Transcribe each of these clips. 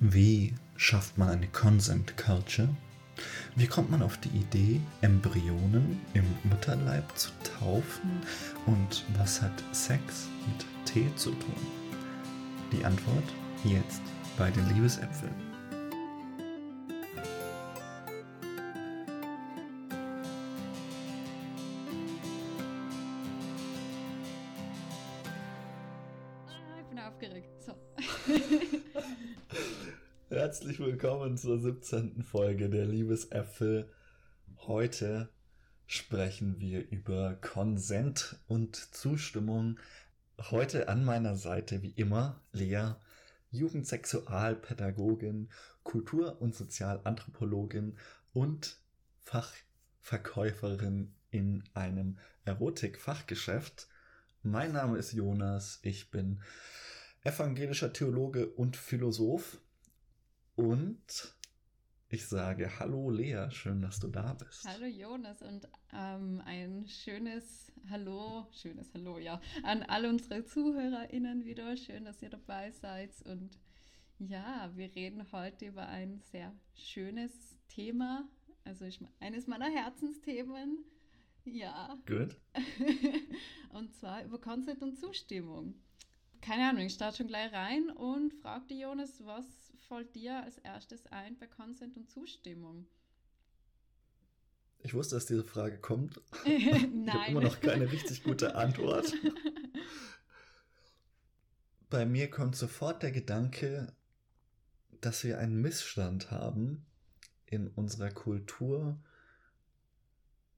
Wie schafft man eine Consent Culture? Wie kommt man auf die Idee, Embryonen im Mutterleib zu taufen? Und was hat Sex mit Tee zu tun? Die Antwort jetzt bei den Liebesäpfeln. Herzlich willkommen zur 17. Folge der Liebesäpfel. Heute sprechen wir über Konsent und Zustimmung. Heute an meiner Seite wie immer Lea, Jugendsexualpädagogin, Kultur- und Sozialanthropologin und Fachverkäuferin in einem Erotikfachgeschäft. Mein Name ist Jonas, ich bin evangelischer Theologe und Philosoph und ich sage Hallo Lea, schön, dass du da bist. Hallo Jonas und ähm, ein schönes Hallo, schönes Hallo, ja, an alle unsere ZuhörerInnen wieder. Schön, dass ihr dabei seid. Und ja, wir reden heute über ein sehr schönes Thema. Also ich, eines meiner Herzensthemen. Ja. Gut. und zwar über Consent und Zustimmung. Keine Ahnung, ich starte schon gleich rein und frage dich, Jonas, was fällt dir als erstes ein bei Consent und Zustimmung? Ich wusste, dass diese Frage kommt. Nein. Ich habe immer noch keine richtig gute Antwort. Bei mir kommt sofort der Gedanke, dass wir einen Missstand haben in unserer Kultur,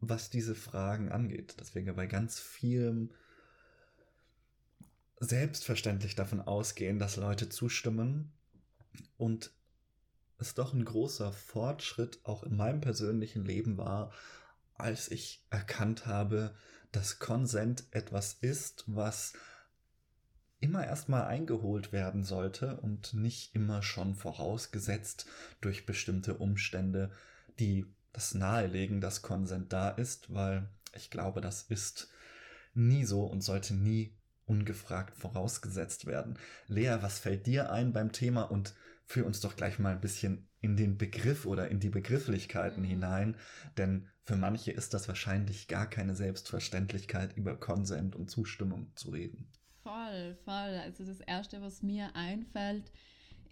was diese Fragen angeht. Dass wir bei ganz vielem selbstverständlich davon ausgehen, dass Leute zustimmen und es doch ein großer Fortschritt auch in meinem persönlichen Leben war, als ich erkannt habe, dass Konsent etwas ist, was immer erstmal eingeholt werden sollte und nicht immer schon vorausgesetzt durch bestimmte Umstände, die das nahelegen, dass Konsent da ist, weil ich glaube, das ist nie so und sollte nie ungefragt vorausgesetzt werden. Lea, was fällt dir ein beim Thema und führ uns doch gleich mal ein bisschen in den Begriff oder in die Begrifflichkeiten Mhm. hinein, denn für manche ist das wahrscheinlich gar keine Selbstverständlichkeit, über Konsent und Zustimmung zu reden. Voll, voll. Also das Erste, was mir einfällt,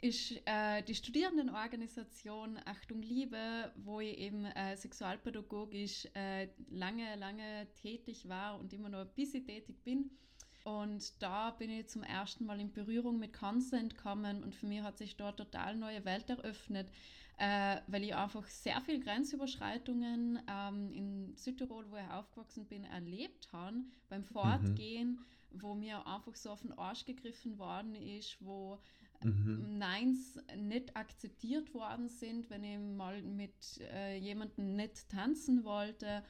ist äh, die Studierendenorganisation Achtung Liebe, wo ich eben äh, sexualpädagogisch äh, lange, lange tätig war und immer noch ein bisschen tätig bin. Und da bin ich zum ersten Mal in Berührung mit Consent gekommen und für mich hat sich dort total neue Welt eröffnet, äh, weil ich einfach sehr viel Grenzüberschreitungen ähm, in Südtirol, wo ich aufgewachsen bin, erlebt habe beim Fortgehen, wo mir einfach so auf den Arsch gegriffen worden ist, wo Mhm. Neins nicht akzeptiert worden sind, wenn ich mal mit äh, jemandem nicht tanzen wollte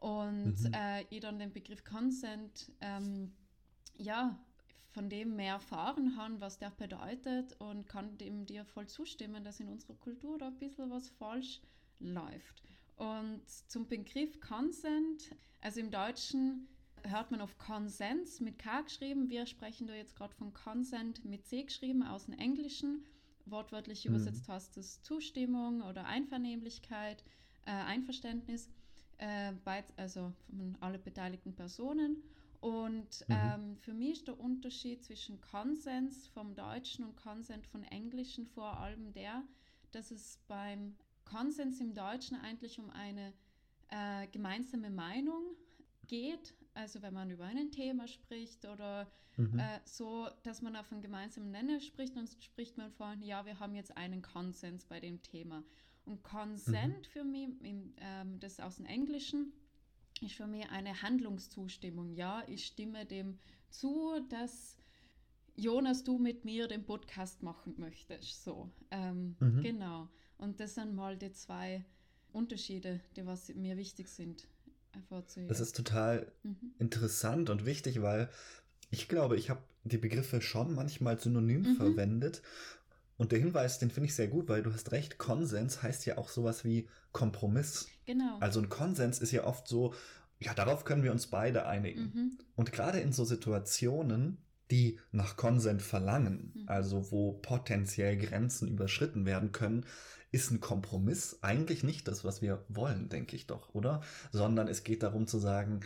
und Mhm. äh, ich dann den Begriff Consent ähm, ja, von dem mehr erfahren habe, was der bedeutet und kann dem dir voll zustimmen, dass in unserer Kultur da ein bisschen was falsch läuft. Und zum Begriff Consent, also im Deutschen hört man auf Konsens mit K geschrieben. Wir sprechen da jetzt gerade von Consent mit C geschrieben aus dem Englischen. Wortwörtlich Mhm. übersetzt heißt es Zustimmung oder Einvernehmlichkeit, äh, Einverständnis, äh, bei, also von alle beteiligten Personen. Und Mhm. ähm, für mich ist der Unterschied zwischen Konsens vom Deutschen und Consent vom Englischen vor allem der, dass es beim Konsens im Deutschen eigentlich um eine äh, gemeinsame Meinung geht, also wenn man über ein Thema spricht oder Mhm. äh, so, dass man auf einen gemeinsamen Nenner spricht, dann spricht man von, ja, wir haben jetzt einen Konsens bei dem Thema. Und Consent für mich, im, ähm, das aus dem Englischen, ist für mich eine Handlungszustimmung. Ja, ich stimme dem zu, dass Jonas, du mit mir den Podcast machen möchtest. So, ähm, Mhm. genau. Und das sind mal die zwei Unterschiede, die was mir wichtig sind. Das ist total Mhm. interessant und wichtig, weil ich glaube, ich habe die Begriffe schon manchmal synonym Mhm. verwendet. Und der Hinweis, den finde ich sehr gut, weil du hast recht, Konsens heißt ja auch sowas wie Kompromiss. Genau. Also ein Konsens ist ja oft so, ja, darauf können wir uns beide einigen. Mhm. Und gerade in so Situationen, die nach Konsent verlangen, mhm. also wo potenziell Grenzen überschritten werden können, ist ein Kompromiss eigentlich nicht das, was wir wollen, denke ich doch, oder? Sondern es geht darum zu sagen,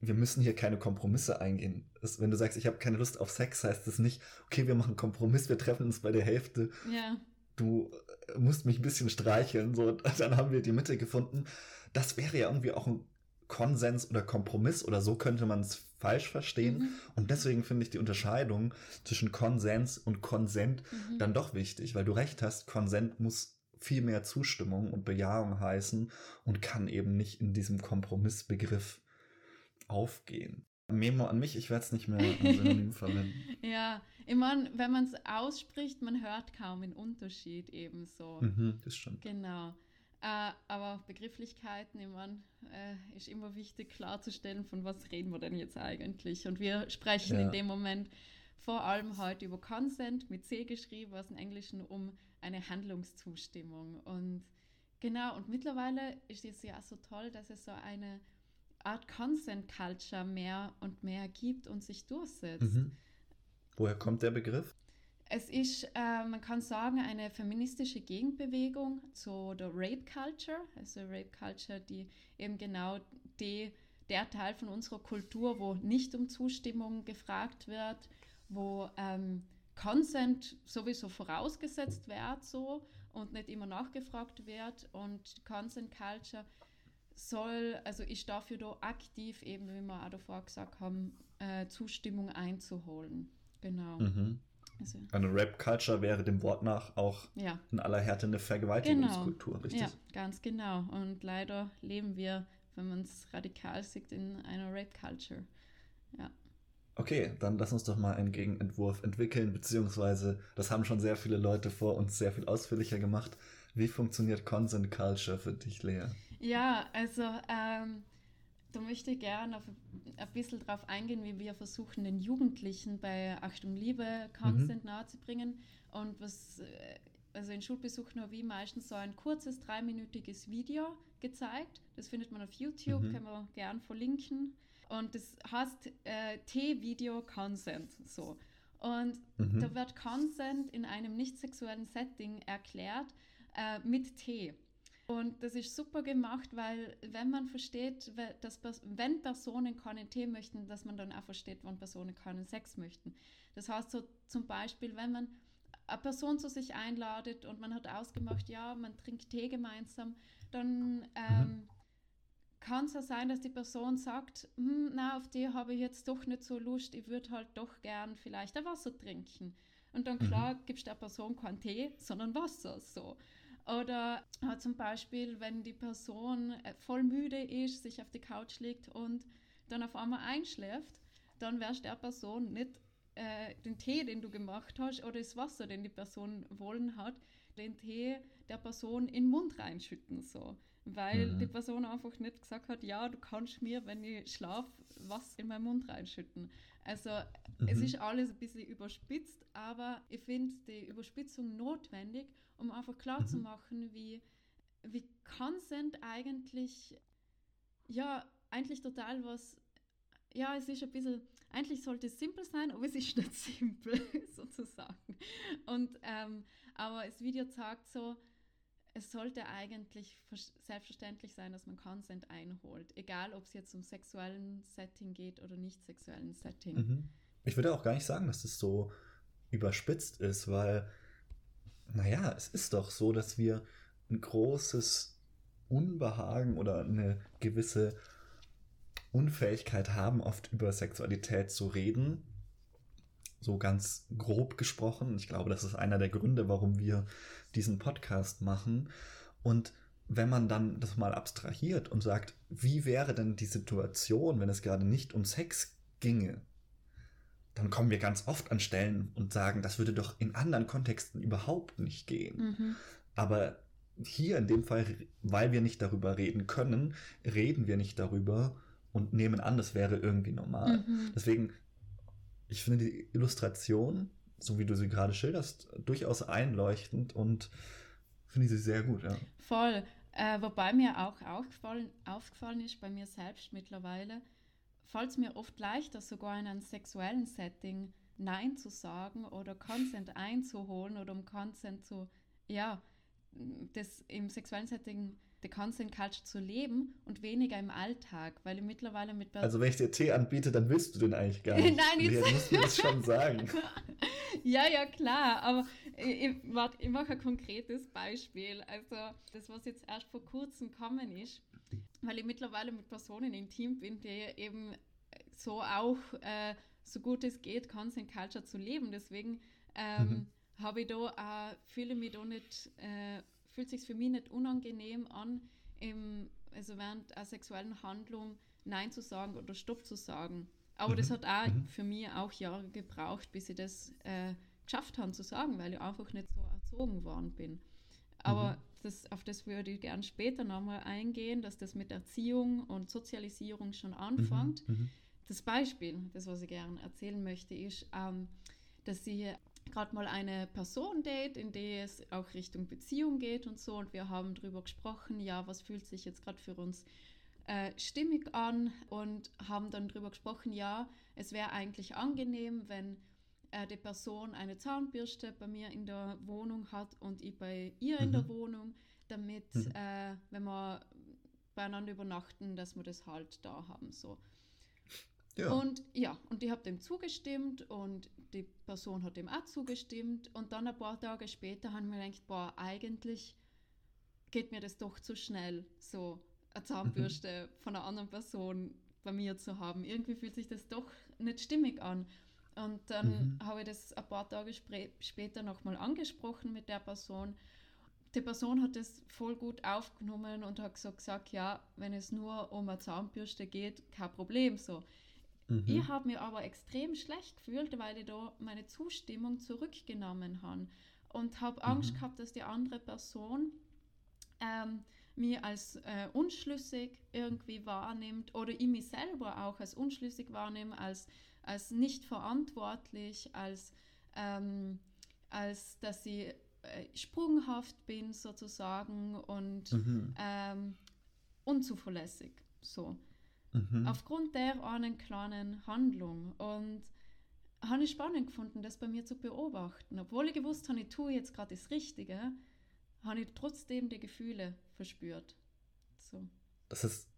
wir müssen hier keine Kompromisse eingehen. Das, wenn du sagst, ich habe keine Lust auf Sex, heißt das nicht, okay, wir machen einen Kompromiss, wir treffen uns bei der Hälfte. Ja. Du äh, musst mich ein bisschen streicheln, so, dann haben wir die Mitte gefunden. Das wäre ja irgendwie auch ein Konsens oder Kompromiss oder so könnte man es falsch verstehen. Mhm. Und deswegen finde ich die Unterscheidung zwischen Konsens und Konsent mhm. dann doch wichtig, weil du recht hast, Konsent muss viel mehr Zustimmung und Bejahung heißen und kann eben nicht in diesem Kompromissbegriff aufgehen. Memo an mich, ich werde es nicht mehr als Synonym verwenden. Ja, meine, wenn man es ausspricht, man hört kaum den Unterschied ebenso. Mhm, das stimmt. Genau. Äh, aber Begrifflichkeiten, ich äh, ist immer wichtig klarzustellen, von was reden wir denn jetzt eigentlich. Und wir sprechen ja. in dem Moment vor allem heute über Consent mit C geschrieben, was im Englischen um eine Handlungszustimmung. Und genau, und mittlerweile ist es ja so toll, dass es so eine Art Consent Culture mehr und mehr gibt und sich durchsetzt. Mhm. Woher kommt der Begriff? Es ist, äh, man kann sagen, eine feministische Gegenbewegung zu der Rape Culture, also Rape Culture, die eben genau die, der Teil von unserer Kultur, wo nicht um Zustimmung gefragt wird, wo ähm, Consent sowieso vorausgesetzt wird so und nicht immer nachgefragt wird und Consent Culture soll, also ich dafür da aktiv eben, wie wir auch davor gesagt haben, äh, Zustimmung einzuholen. Genau. Mhm. Also. Eine Rap-Culture wäre dem Wort nach auch ja. in aller Härte eine Vergewaltigungskultur, genau. richtig? Ja, ganz genau. Und leider leben wir, wenn man es radikal sieht, in einer Rape-Culture. Ja. Okay, dann lass uns doch mal einen Gegenentwurf entwickeln, beziehungsweise das haben schon sehr viele Leute vor uns sehr viel ausführlicher gemacht. Wie funktioniert Consent Culture für dich, Lea? Ja, also ähm, da möchte ich gerne ein bisschen darauf eingehen, wie wir versuchen, den Jugendlichen bei Achtung Liebe Consent mhm. nahezubringen. Und was, äh, also in Schulbesuchen habe ich meistens so ein kurzes, dreiminütiges Video gezeigt. Das findet man auf YouTube, mhm. kann man gern verlinken. Und das heißt äh, T-Video Consent. So. Und mhm. da wird Consent in einem nicht sexuellen Setting erklärt äh, mit T. Und das ist super gemacht, weil wenn man versteht, dass wenn Personen keinen Tee möchten, dass man dann auch versteht, wann Personen keinen Sex möchten. Das heißt so zum Beispiel, wenn man eine Person zu sich einladet und man hat ausgemacht, ja, man trinkt Tee gemeinsam, dann ähm, mhm kann es ja sein, dass die Person sagt, hm, na, auf die habe ich jetzt doch nicht so Lust, ich würde halt doch gern vielleicht ein Wasser trinken. Und dann klar mhm. gibst du der Person keinen Tee, sondern Wasser so. Oder äh, zum Beispiel, wenn die Person äh, voll müde ist, sich auf die Couch legt und dann auf einmal einschläft, dann wirst der Person nicht äh, den Tee, den du gemacht hast, oder das Wasser, den die Person wollen hat, den Tee der Person in den Mund reinschütten. So weil mhm. die Person einfach nicht gesagt hat, ja, du kannst mir, wenn ich schlafe, was in meinen Mund reinschütten. Also mhm. es ist alles ein bisschen überspitzt, aber ich finde die Überspitzung notwendig, um einfach klar mhm. zu machen, wie, wie Consent eigentlich, ja, eigentlich total was, ja, es ist ein bisschen, eigentlich sollte es simpel sein, aber es ist nicht simpel, sozusagen. Und, ähm, aber das Video zeigt so, es sollte eigentlich selbstverständlich sein, dass man Consent einholt, egal ob es jetzt um sexuellen Setting geht oder nicht sexuellen Setting. Mhm. Ich würde auch gar nicht sagen, dass es so überspitzt ist, weil, naja, es ist doch so, dass wir ein großes Unbehagen oder eine gewisse Unfähigkeit haben, oft über Sexualität zu reden so ganz grob gesprochen. Ich glaube, das ist einer der Gründe, warum wir diesen Podcast machen. Und wenn man dann das mal abstrahiert und sagt, wie wäre denn die Situation, wenn es gerade nicht um Sex ginge, dann kommen wir ganz oft an Stellen und sagen, das würde doch in anderen Kontexten überhaupt nicht gehen. Mhm. Aber hier in dem Fall, weil wir nicht darüber reden können, reden wir nicht darüber und nehmen an, das wäre irgendwie normal. Mhm. Deswegen ich finde die Illustration, so wie du sie gerade schilderst, durchaus einleuchtend und finde sie sehr gut. Ja. Voll. Äh, wobei mir auch aufgefallen, aufgefallen ist, bei mir selbst mittlerweile, fällt es mir oft leichter, sogar in einem sexuellen Setting Nein zu sagen oder Consent einzuholen oder um Consent zu, ja, das im sexuellen Setting der Consent Culture zu leben und weniger im Alltag, weil ich mittlerweile mit Pers Also wenn ich dir Tee anbiete, dann willst du den eigentlich gar nicht. Nein, jetzt nee, musst du das schon sagen. ja, ja, klar, aber ich, warte, ich mache ein konkretes Beispiel. Also das, was jetzt erst vor kurzem gekommen ist, weil ich mittlerweile mit Personen intim bin, die eben so auch äh, so gut es geht, Consent Culture zu leben. Deswegen ähm, mhm. habe ich da auch, fühle mich da nicht, äh, fühlt sich für mich nicht unangenehm an, im, also während einer sexuellen Handlung Nein zu sagen oder Stopp zu sagen. Aber mhm. das hat auch mhm. für mich auch Jahre gebraucht, bis ich das äh, geschafft habe zu sagen, weil ich einfach nicht so erzogen worden bin. Aber mhm. das, auf das würde ich gerne später nochmal eingehen, dass das mit Erziehung und Sozialisierung schon anfängt. Mhm. mhm. Das Beispiel, das was ich gerne erzählen möchte, ist, ähm, dass sie gerade mal eine Person date, in der es auch Richtung Beziehung geht und so. Und wir haben darüber gesprochen, ja, was fühlt sich jetzt gerade für uns äh, stimmig an und haben dann darüber gesprochen, ja, es wäre eigentlich angenehm, wenn äh, die Person eine Zahnbürste bei mir in der Wohnung hat und ich bei ihr mhm. in der mhm. Wohnung, damit, mhm. äh, wenn wir beieinander übernachten, dass wir das halt da haben. So. Ja. Und ja, und ich habe dem zugestimmt und die Person hat dem auch zugestimmt. Und dann ein paar Tage später haben wir gedacht, boah, eigentlich geht mir das doch zu schnell, so eine Zahnbürste mhm. von einer anderen Person bei mir zu haben. Irgendwie fühlt sich das doch nicht stimmig an. Und dann mhm. habe ich das ein paar Tage sp später nochmal angesprochen mit der Person. Die Person hat das voll gut aufgenommen und hat so gesagt, ja, wenn es nur um eine Zahnbürste geht, kein Problem so. Mhm. Ich habe mir aber extrem schlecht gefühlt, weil ich da meine Zustimmung zurückgenommen habe und habe Angst mhm. gehabt, dass die andere Person ähm, mir als äh, unschlüssig irgendwie wahrnimmt oder ich mich selber auch als unschlüssig wahrnehme, als, als nicht verantwortlich, als, ähm, als dass ich äh, sprunghaft bin sozusagen und mhm. ähm, unzuverlässig. So. Mhm. Aufgrund der einen kleinen Handlung. Und habe ich spannend gefunden, das bei mir zu beobachten. Obwohl ich gewusst habe, ich tue jetzt gerade das Richtige, habe ich trotzdem die Gefühle verspürt. So. Das ist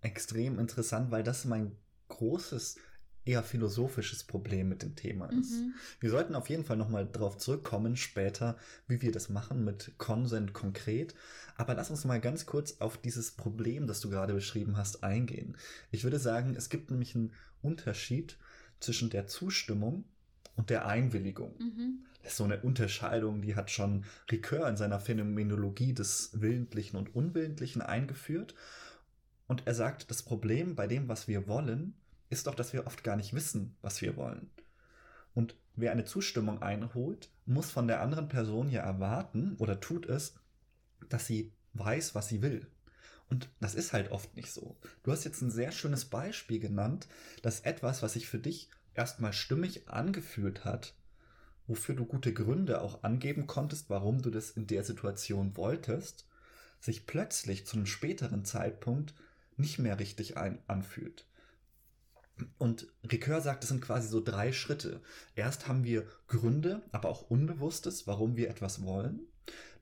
extrem interessant, weil das mein großes eher philosophisches Problem mit dem Thema ist. Mhm. Wir sollten auf jeden Fall nochmal darauf zurückkommen später, wie wir das machen mit Consent konkret. Aber lass uns mal ganz kurz auf dieses Problem, das du gerade beschrieben hast, eingehen. Ich würde sagen, es gibt nämlich einen Unterschied zwischen der Zustimmung und der Einwilligung. Mhm. Das ist so eine Unterscheidung, die hat schon Ricoeur in seiner Phänomenologie des Willentlichen und Unwillentlichen eingeführt. Und er sagt, das Problem bei dem, was wir wollen, ist doch, dass wir oft gar nicht wissen, was wir wollen. Und wer eine Zustimmung einholt, muss von der anderen Person ja erwarten oder tut es, dass sie weiß, was sie will. Und das ist halt oft nicht so. Du hast jetzt ein sehr schönes Beispiel genannt, dass etwas, was sich für dich erstmal stimmig angefühlt hat, wofür du gute Gründe auch angeben konntest, warum du das in der Situation wolltest, sich plötzlich zu einem späteren Zeitpunkt nicht mehr richtig ein anfühlt. Und Ricoeur sagt, es sind quasi so drei Schritte. Erst haben wir Gründe, aber auch Unbewusstes, warum wir etwas wollen.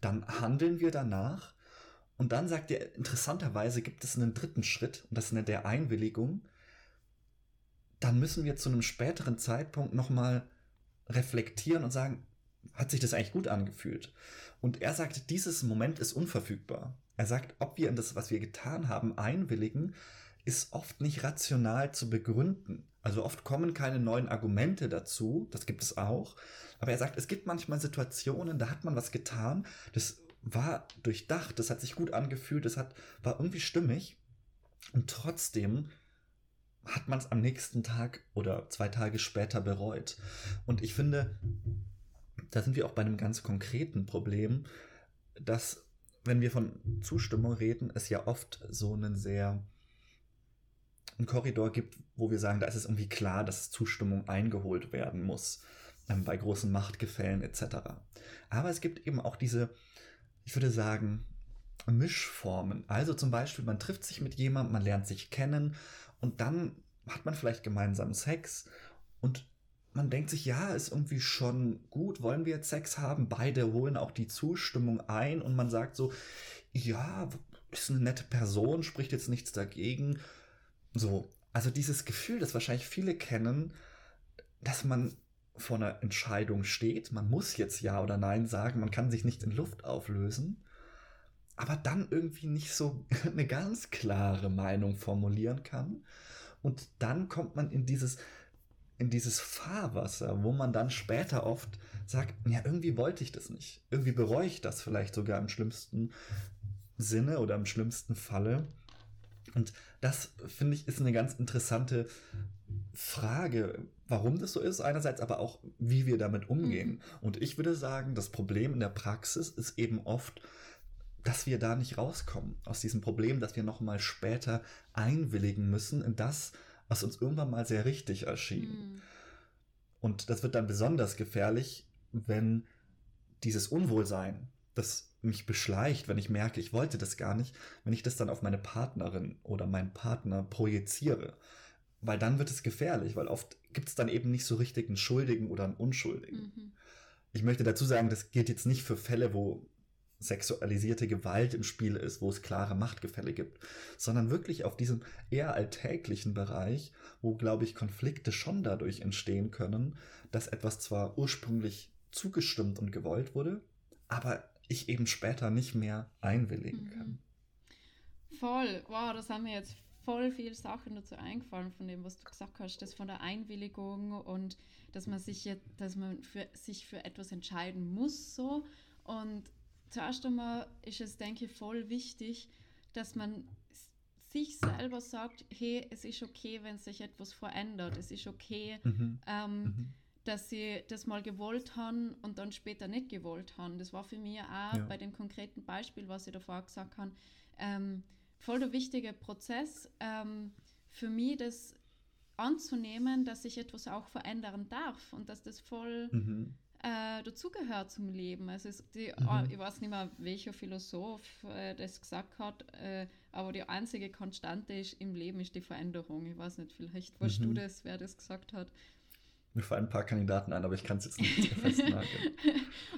Dann handeln wir danach. Und dann sagt er, interessanterweise gibt es einen dritten Schritt, und das ist der Einwilligung. Dann müssen wir zu einem späteren Zeitpunkt nochmal reflektieren und sagen, hat sich das eigentlich gut angefühlt? Und er sagt, dieses Moment ist unverfügbar. Er sagt, ob wir in das, was wir getan haben, einwilligen, ist oft nicht rational zu begründen. Also oft kommen keine neuen Argumente dazu, das gibt es auch. Aber er sagt, es gibt manchmal Situationen, da hat man was getan, das war durchdacht, das hat sich gut angefühlt, das hat, war irgendwie stimmig. Und trotzdem hat man es am nächsten Tag oder zwei Tage später bereut. Und ich finde, da sind wir auch bei einem ganz konkreten Problem, dass, wenn wir von Zustimmung reden, es ja oft so einen sehr einen Korridor gibt, wo wir sagen, da ist es irgendwie klar, dass Zustimmung eingeholt werden muss ähm, bei großen Machtgefällen etc. Aber es gibt eben auch diese, ich würde sagen, Mischformen. Also zum Beispiel, man trifft sich mit jemandem, man lernt sich kennen und dann hat man vielleicht gemeinsam Sex und man denkt sich, ja, ist irgendwie schon gut, wollen wir jetzt Sex haben? Beide holen auch die Zustimmung ein und man sagt so, ja, ist eine nette Person, spricht jetzt nichts dagegen. So, also dieses Gefühl, das wahrscheinlich viele kennen, dass man vor einer Entscheidung steht, man muss jetzt Ja oder Nein sagen, man kann sich nicht in Luft auflösen, aber dann irgendwie nicht so eine ganz klare Meinung formulieren kann. Und dann kommt man in dieses, in dieses Fahrwasser, wo man dann später oft sagt, ja, irgendwie wollte ich das nicht. Irgendwie bereue ich das vielleicht sogar im schlimmsten Sinne oder im schlimmsten Falle. Und das, finde ich, ist eine ganz interessante Frage, warum das so ist, einerseits aber auch, wie wir damit umgehen. Mhm. Und ich würde sagen, das Problem in der Praxis ist eben oft, dass wir da nicht rauskommen aus diesem Problem, dass wir nochmal später einwilligen müssen in das, was uns irgendwann mal sehr richtig erschien. Mhm. Und das wird dann besonders gefährlich, wenn dieses Unwohlsein, das mich beschleicht, wenn ich merke, ich wollte das gar nicht, wenn ich das dann auf meine Partnerin oder meinen Partner projiziere. Weil dann wird es gefährlich, weil oft gibt es dann eben nicht so richtig einen Schuldigen oder einen Unschuldigen. Mhm. Ich möchte dazu sagen, das gilt jetzt nicht für Fälle, wo sexualisierte Gewalt im Spiel ist, wo es klare Machtgefälle gibt, sondern wirklich auf diesem eher alltäglichen Bereich, wo, glaube ich, Konflikte schon dadurch entstehen können, dass etwas zwar ursprünglich zugestimmt und gewollt wurde, aber ich eben später nicht mehr einwilligen kann. Mhm. Voll, wow, das haben wir jetzt voll viele Sachen dazu eingefallen von dem, was du gesagt hast, das von der Einwilligung und dass man sich jetzt, dass man für, sich für etwas entscheiden muss so und zuerst einmal ist es, denke ich, voll wichtig, dass man sich selber sagt, hey, es ist okay, wenn sich etwas verändert. Es ist okay, mhm. Ähm, mhm. Dass sie das mal gewollt haben und dann später nicht gewollt haben. Das war für mich auch ja. bei dem konkreten Beispiel, was ich davor gesagt habe, ähm, voll der wichtige Prozess ähm, für mich, das anzunehmen, dass ich etwas auch verändern darf und dass das voll mhm äh, dazugehört zum Leben. Also die, mhm. oh, ich weiß nicht mehr, welcher Philosoph äh, das gesagt hat, äh, aber die einzige Konstante ist im Leben ist die Veränderung. Ich weiß nicht, vielleicht weißt mhm. du das, wer das gesagt hat. Mir fallen ein paar Kandidaten ein, aber ich kann es jetzt nicht festnageln.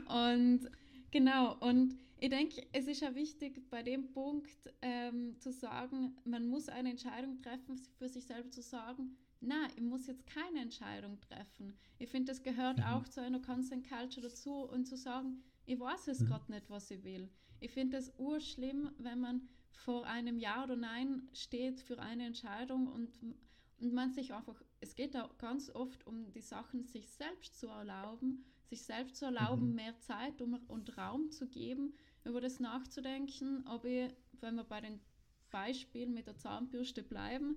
und genau, und ich denke, es ist ja wichtig, bei dem Punkt ähm, zu sagen, man muss eine Entscheidung treffen, für sich selber zu sagen, na, ich muss jetzt keine Entscheidung treffen. Ich finde, das gehört mhm. auch zu einer Consent Culture dazu und zu sagen, ich weiß es mhm. gerade nicht, was ich will. Ich finde es urschlimm, wenn man vor einem Ja oder Nein steht für eine Entscheidung und, und man sich einfach, es geht da ganz oft um die Sachen, sich selbst zu erlauben, sich selbst zu erlauben, mhm. mehr Zeit um, und Raum zu geben, über das nachzudenken, ob ich, wenn wir bei den Beispielen mit der Zahnbürste bleiben,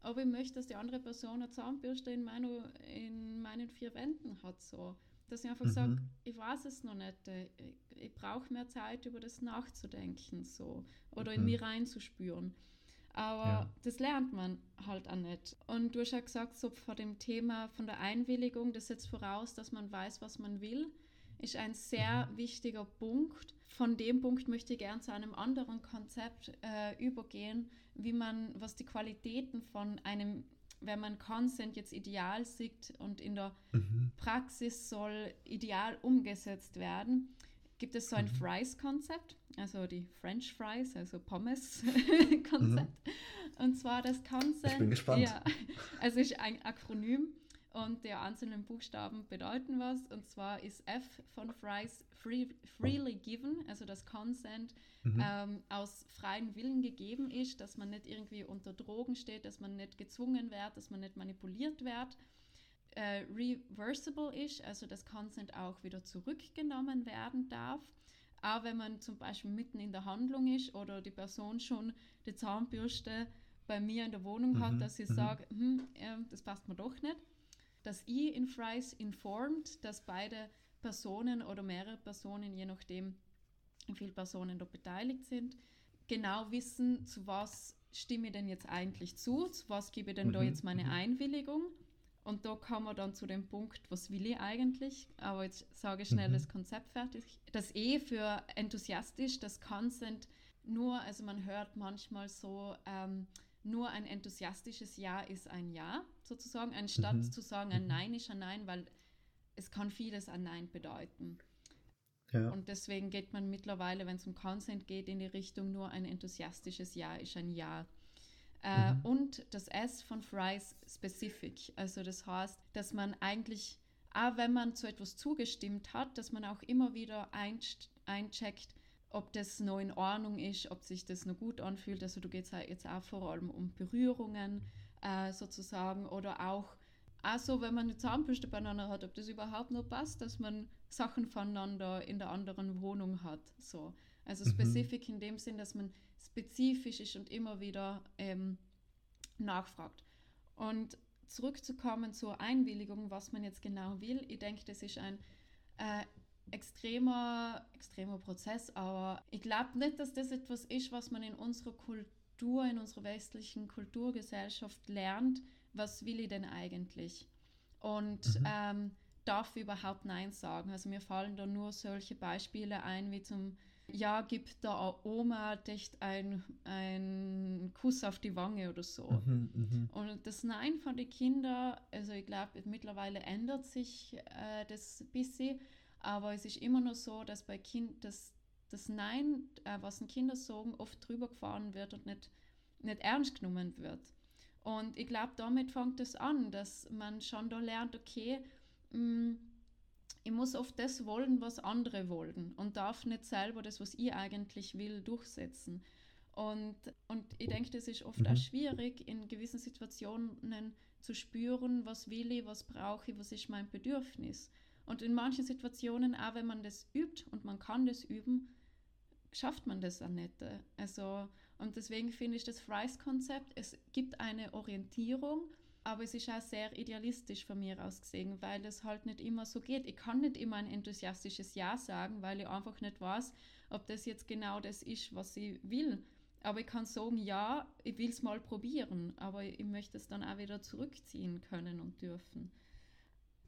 aber ich möchte, dass die andere Person eine Zahnbürste in, meine, in meinen vier Wänden hat. So. Dass ich einfach mhm. sage, ich weiß es noch nicht, ich, ich brauche mehr Zeit, über das nachzudenken so, oder mhm. in mich reinzuspüren. Aber ja. das lernt man halt auch nicht. Und du hast ja gesagt, so vor dem Thema von der Einwilligung, das setzt voraus, dass man weiß, was man will, ist ein sehr mhm. wichtiger Punkt. Von dem Punkt möchte ich gerne zu einem anderen Konzept äh, übergehen, wie man, was die Qualitäten von einem, wenn man Consent jetzt ideal sieht und in der mhm. Praxis soll ideal umgesetzt werden, gibt es so ein mhm. Fries-Konzept, also die French Fries, also Pommes-Konzept. Mhm. Und zwar das Consent. Ich bin gespannt. Ja, also ist ein Akronym und die einzelnen Buchstaben bedeuten was. Und zwar ist F von Fries free, freely given, also das Consent mhm. ähm, aus freien Willen gegeben ist, dass man nicht irgendwie unter Drogen steht, dass man nicht gezwungen wird, dass man nicht manipuliert wird. Äh, reversible ist, also das Consent auch wieder zurückgenommen werden darf. Auch wenn man zum Beispiel mitten in der Handlung ist oder die Person schon die Zahnbürste bei mir in der Wohnung mhm. hat, dass ich mhm. sage, hm, äh, das passt mir doch nicht das I in Fries informed, dass beide Personen oder mehrere Personen, je nachdem, wie viele Personen dort beteiligt sind, genau wissen, zu was stimme ich denn jetzt eigentlich zu, zu was gebe ich denn mhm, da jetzt meine mhm. Einwilligung. Und da kommen wir dann zu dem Punkt, was will ich eigentlich? Aber jetzt sage ich schnell mhm. das Konzept fertig. Das E für enthusiastisch, das Consent nur, also man hört manchmal so, ähm, nur ein enthusiastisches Ja ist ein Ja, sozusagen, anstatt mhm. zu sagen, ein mhm. Nein ist ein Nein, weil es kann vieles ein Nein bedeuten. Ja. Und deswegen geht man mittlerweile, wenn es um Consent geht, in die Richtung, nur ein enthusiastisches Ja ist ein Ja. Äh, mhm. Und das S von Fries Specific. Also das heißt, dass man eigentlich, auch wenn man zu etwas zugestimmt hat, dass man auch immer wieder eincheckt, ob das noch in Ordnung ist, ob sich das noch gut anfühlt. Also du geht jetzt auch vor allem um Berührungen äh, sozusagen oder auch also wenn man eine Zahnbürste beieinander hat, ob das überhaupt noch passt, dass man Sachen voneinander in der anderen Wohnung hat. So. Also mhm. spezifisch in dem Sinn, dass man spezifisch ist und immer wieder ähm, nachfragt. Und zurückzukommen zur Einwilligung, was man jetzt genau will, ich denke, das ist ein äh, extremer, extremer Prozess, aber ich glaube nicht, dass das etwas ist, was man in unserer Kultur, in unserer westlichen Kulturgesellschaft lernt. Was will ich denn eigentlich? Und mhm. ähm, darf überhaupt Nein sagen? Also mir fallen da nur solche Beispiele ein, wie zum ja, gibt der Oma dich ein, ein Kuss auf die Wange oder so. Mhm, mh. Und das Nein von den Kindern, also ich glaube, mittlerweile ändert sich äh, das ein bisschen, aber es ist immer noch so, dass bei Kind das, das Nein, äh, was ein Kinder sagen, oft drüber gefahren wird und nicht, nicht ernst genommen wird. Und ich glaube, damit fängt es an, dass man schon da lernt, okay, mh, mm, ich muss oft das wollen, was andere wollen und darf nicht selber das, was ich eigentlich will, durchsetzen. Und, und ich denke, das ist oft mhm. auch schwierig, in gewissen Situationen zu spüren, was will ich, was brauche ich, was ist mein Bedürfnis. Und in manchen Situationen, auch wenn man das übt und man kann das üben, schafft man das auch nicht. Also, und deswegen finde ich das Fries-Konzept, es gibt eine Orientierung, aber es ist auch sehr idealistisch von mir aus gesehen, weil es halt nicht immer so geht. Ich kann nicht immer ein enthusiastisches Ja sagen, weil ich einfach nicht weiß, ob das jetzt genau das ist, was ich will. Aber ich kann sagen, ja, ich will es mal probieren, aber ich möchte es dann auch wieder zurückziehen können und dürfen.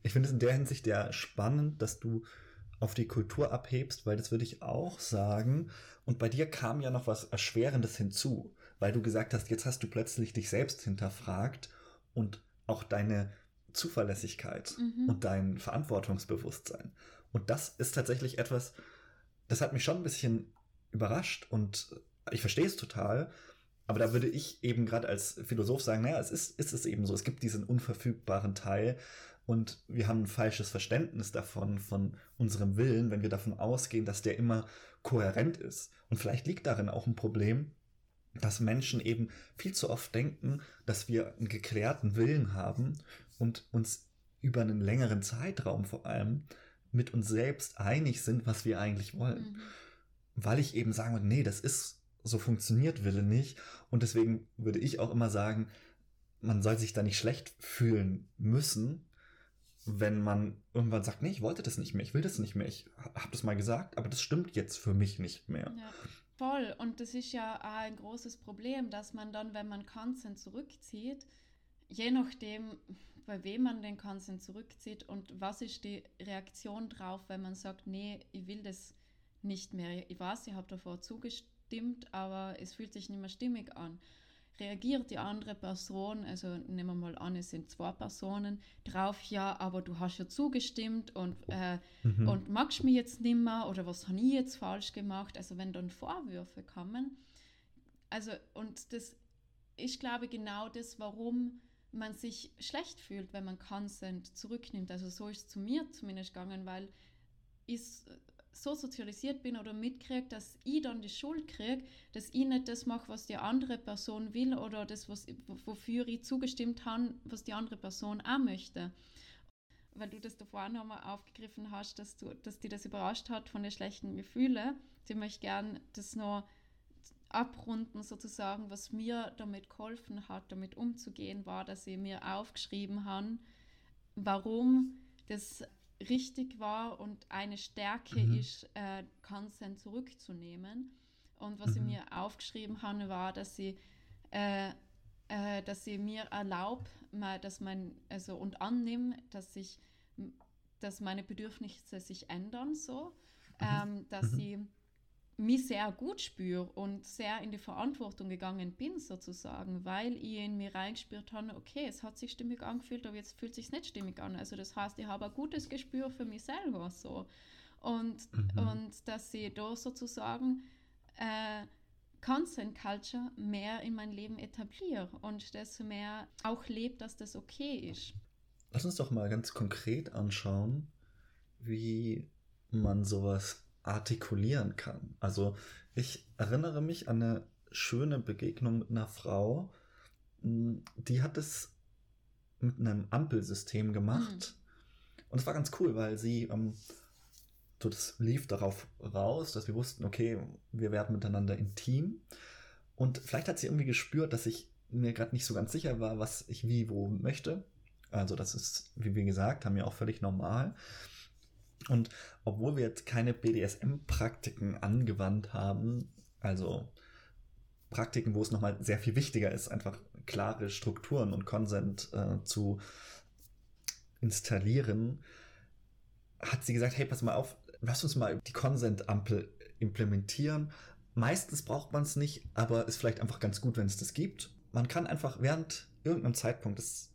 Ich finde es in der Hinsicht ja spannend, dass du auf die Kultur abhebst, weil das würde ich auch sagen. Und bei dir kam ja noch was Erschwerendes hinzu, weil du gesagt hast, jetzt hast du plötzlich dich selbst hinterfragt und auch deine Zuverlässigkeit mhm. und dein Verantwortungsbewusstsein. Und das ist tatsächlich etwas, das hat mich schon ein bisschen überrascht und ich verstehe es total. Aber da würde ich eben gerade als Philosoph sagen, naja, es ist, ist es eben so. Es gibt diesen unverfügbaren Teil, und wir haben ein falsches Verständnis davon, von unserem Willen, wenn wir davon ausgehen, dass der immer kohärent ist. Und vielleicht liegt darin auch ein Problem, dass Menschen eben viel zu oft denken, dass wir einen geklärten Willen haben und uns über einen längeren Zeitraum vor allem mit uns selbst einig sind, was wir eigentlich wollen. Mhm. Weil ich eben sagen würde, nee, das ist, so funktioniert Wille nicht. Und deswegen würde ich auch immer sagen, man soll sich da nicht schlecht fühlen müssen, wenn man irgendwann sagt, nee, ich wollte das nicht mehr, ich will das nicht mehr, ich habe das mal gesagt, aber das stimmt jetzt für mich nicht mehr. Ja, voll. Und das ist ja auch ein großes Problem, dass man dann, wenn man Consent zurückzieht, je nachdem, bei wem man den Consent zurückzieht und was ist die Reaktion drauf, wenn man sagt, nee, ich will das nicht mehr. Ich weiß, ich habe davor zugestimmt, aber es fühlt sich nicht mehr stimmig an reagiert die andere Person, also nehmen wir mal an, es sind zwei Personen, drauf, ja, aber du hast ja zugestimmt und, äh, mhm. und magst mich jetzt nicht mehr oder was habe ich jetzt falsch gemacht? Also wenn dann Vorwürfe kommen, also und das ich glaube genau das, warum man sich schlecht fühlt, wenn man Consent zurücknimmt. Also so ist es zu mir zumindest gegangen, weil ich so sozialisiert bin oder mitkriege, dass ich dann die Schuld kriege, dass ich nicht das mache, was die andere Person will oder das, was, wofür ich zugestimmt habe, was die andere Person auch möchte. Weil du das davor nochmal aufgegriffen hast, dass, du, dass die das überrascht hat von den schlechten Gefühlen. Ich möchte gerne das noch abrunden sozusagen, was mir damit geholfen hat, damit umzugehen, war, dass ich mir aufgeschrieben habe, warum das richtig war und eine Stärke mhm. ist, äh, Consent zurückzunehmen. Und was mhm. ich mir aufgeschrieben habe, war, dass sie, äh, äh, dass sie mir erlaubt, dass mein, also und annehme, dass sich, dass meine Bedürfnisse sich ändern, so, mhm. ähm, dass mhm. sie mich sehr gut spüre und sehr in die Verantwortung gegangen bin, sozusagen, weil ich in mir reingespürt habe, okay, es hat sich stimmig angefühlt, aber jetzt fühlt es sich nicht stimmig an. Also das heißt, ich habe ein gutes Gespür für mich selber so. Und, mhm. und dass ich da sozusagen äh, Consent Culture mehr in mein Leben etabliere und das mehr auch lebt, dass das okay ist. Lass uns doch mal ganz konkret anschauen, wie man sowas artikulieren kann. Also ich erinnere mich an eine schöne Begegnung mit einer Frau, hm, die hat es mit einem Ampelsystem gemacht. Mhm. Und es war ganz cool, weil sie, ähm, so das lief darauf raus, dass wir wussten, okay, wir werden miteinander intim. Und vielleicht hat sie irgendwie gespürt, dass ich mir gerade nicht so ganz sicher war, was ich wie wo möchte. Also das ist, wie wir gesagt haben, ja auch völlig normal. Und obwohl wir jetzt keine BDSM-Praktiken angewandt haben, also Praktiken, wo es nochmal sehr viel wichtiger ist, einfach klare Strukturen und Consent äh, zu installieren, hat sie gesagt, hey, pass mal auf, lass uns mal die Consent-Ampel implementieren. Meistens braucht man es nicht, aber ist vielleicht einfach ganz gut, wenn es das gibt. Man kann einfach während irgendeinem Zeitpunkt des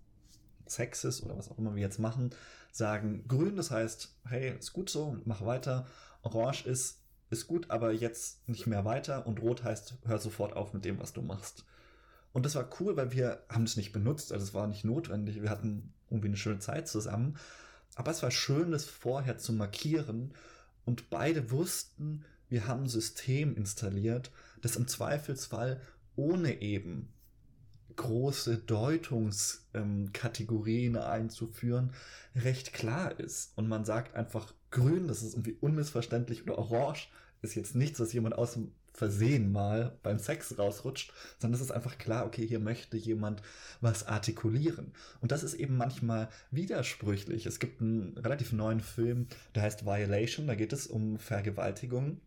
Sexes oder was auch immer wir jetzt machen, sagen, grün, das heißt, hey, ist gut so, mach weiter. Orange ist, ist gut, aber jetzt nicht mehr weiter. Und rot heißt, hör sofort auf mit dem, was du machst. Und das war cool, weil wir haben es nicht benutzt, also es war nicht notwendig. Wir hatten irgendwie eine schöne Zeit zusammen. Aber es war schön, das vorher zu markieren. Und beide wussten, wir haben ein System installiert, das im Zweifelsfall ohne eben große Deutungskategorien ähm, einzuführen, recht klar ist. Und man sagt einfach grün, das ist irgendwie unmissverständlich, oder orange ist jetzt nichts, was jemand aus dem Versehen mal beim Sex rausrutscht, sondern es ist einfach klar, okay, hier möchte jemand was artikulieren. Und das ist eben manchmal widersprüchlich. Es gibt einen relativ neuen Film, der heißt Violation, da geht es um Vergewaltigung.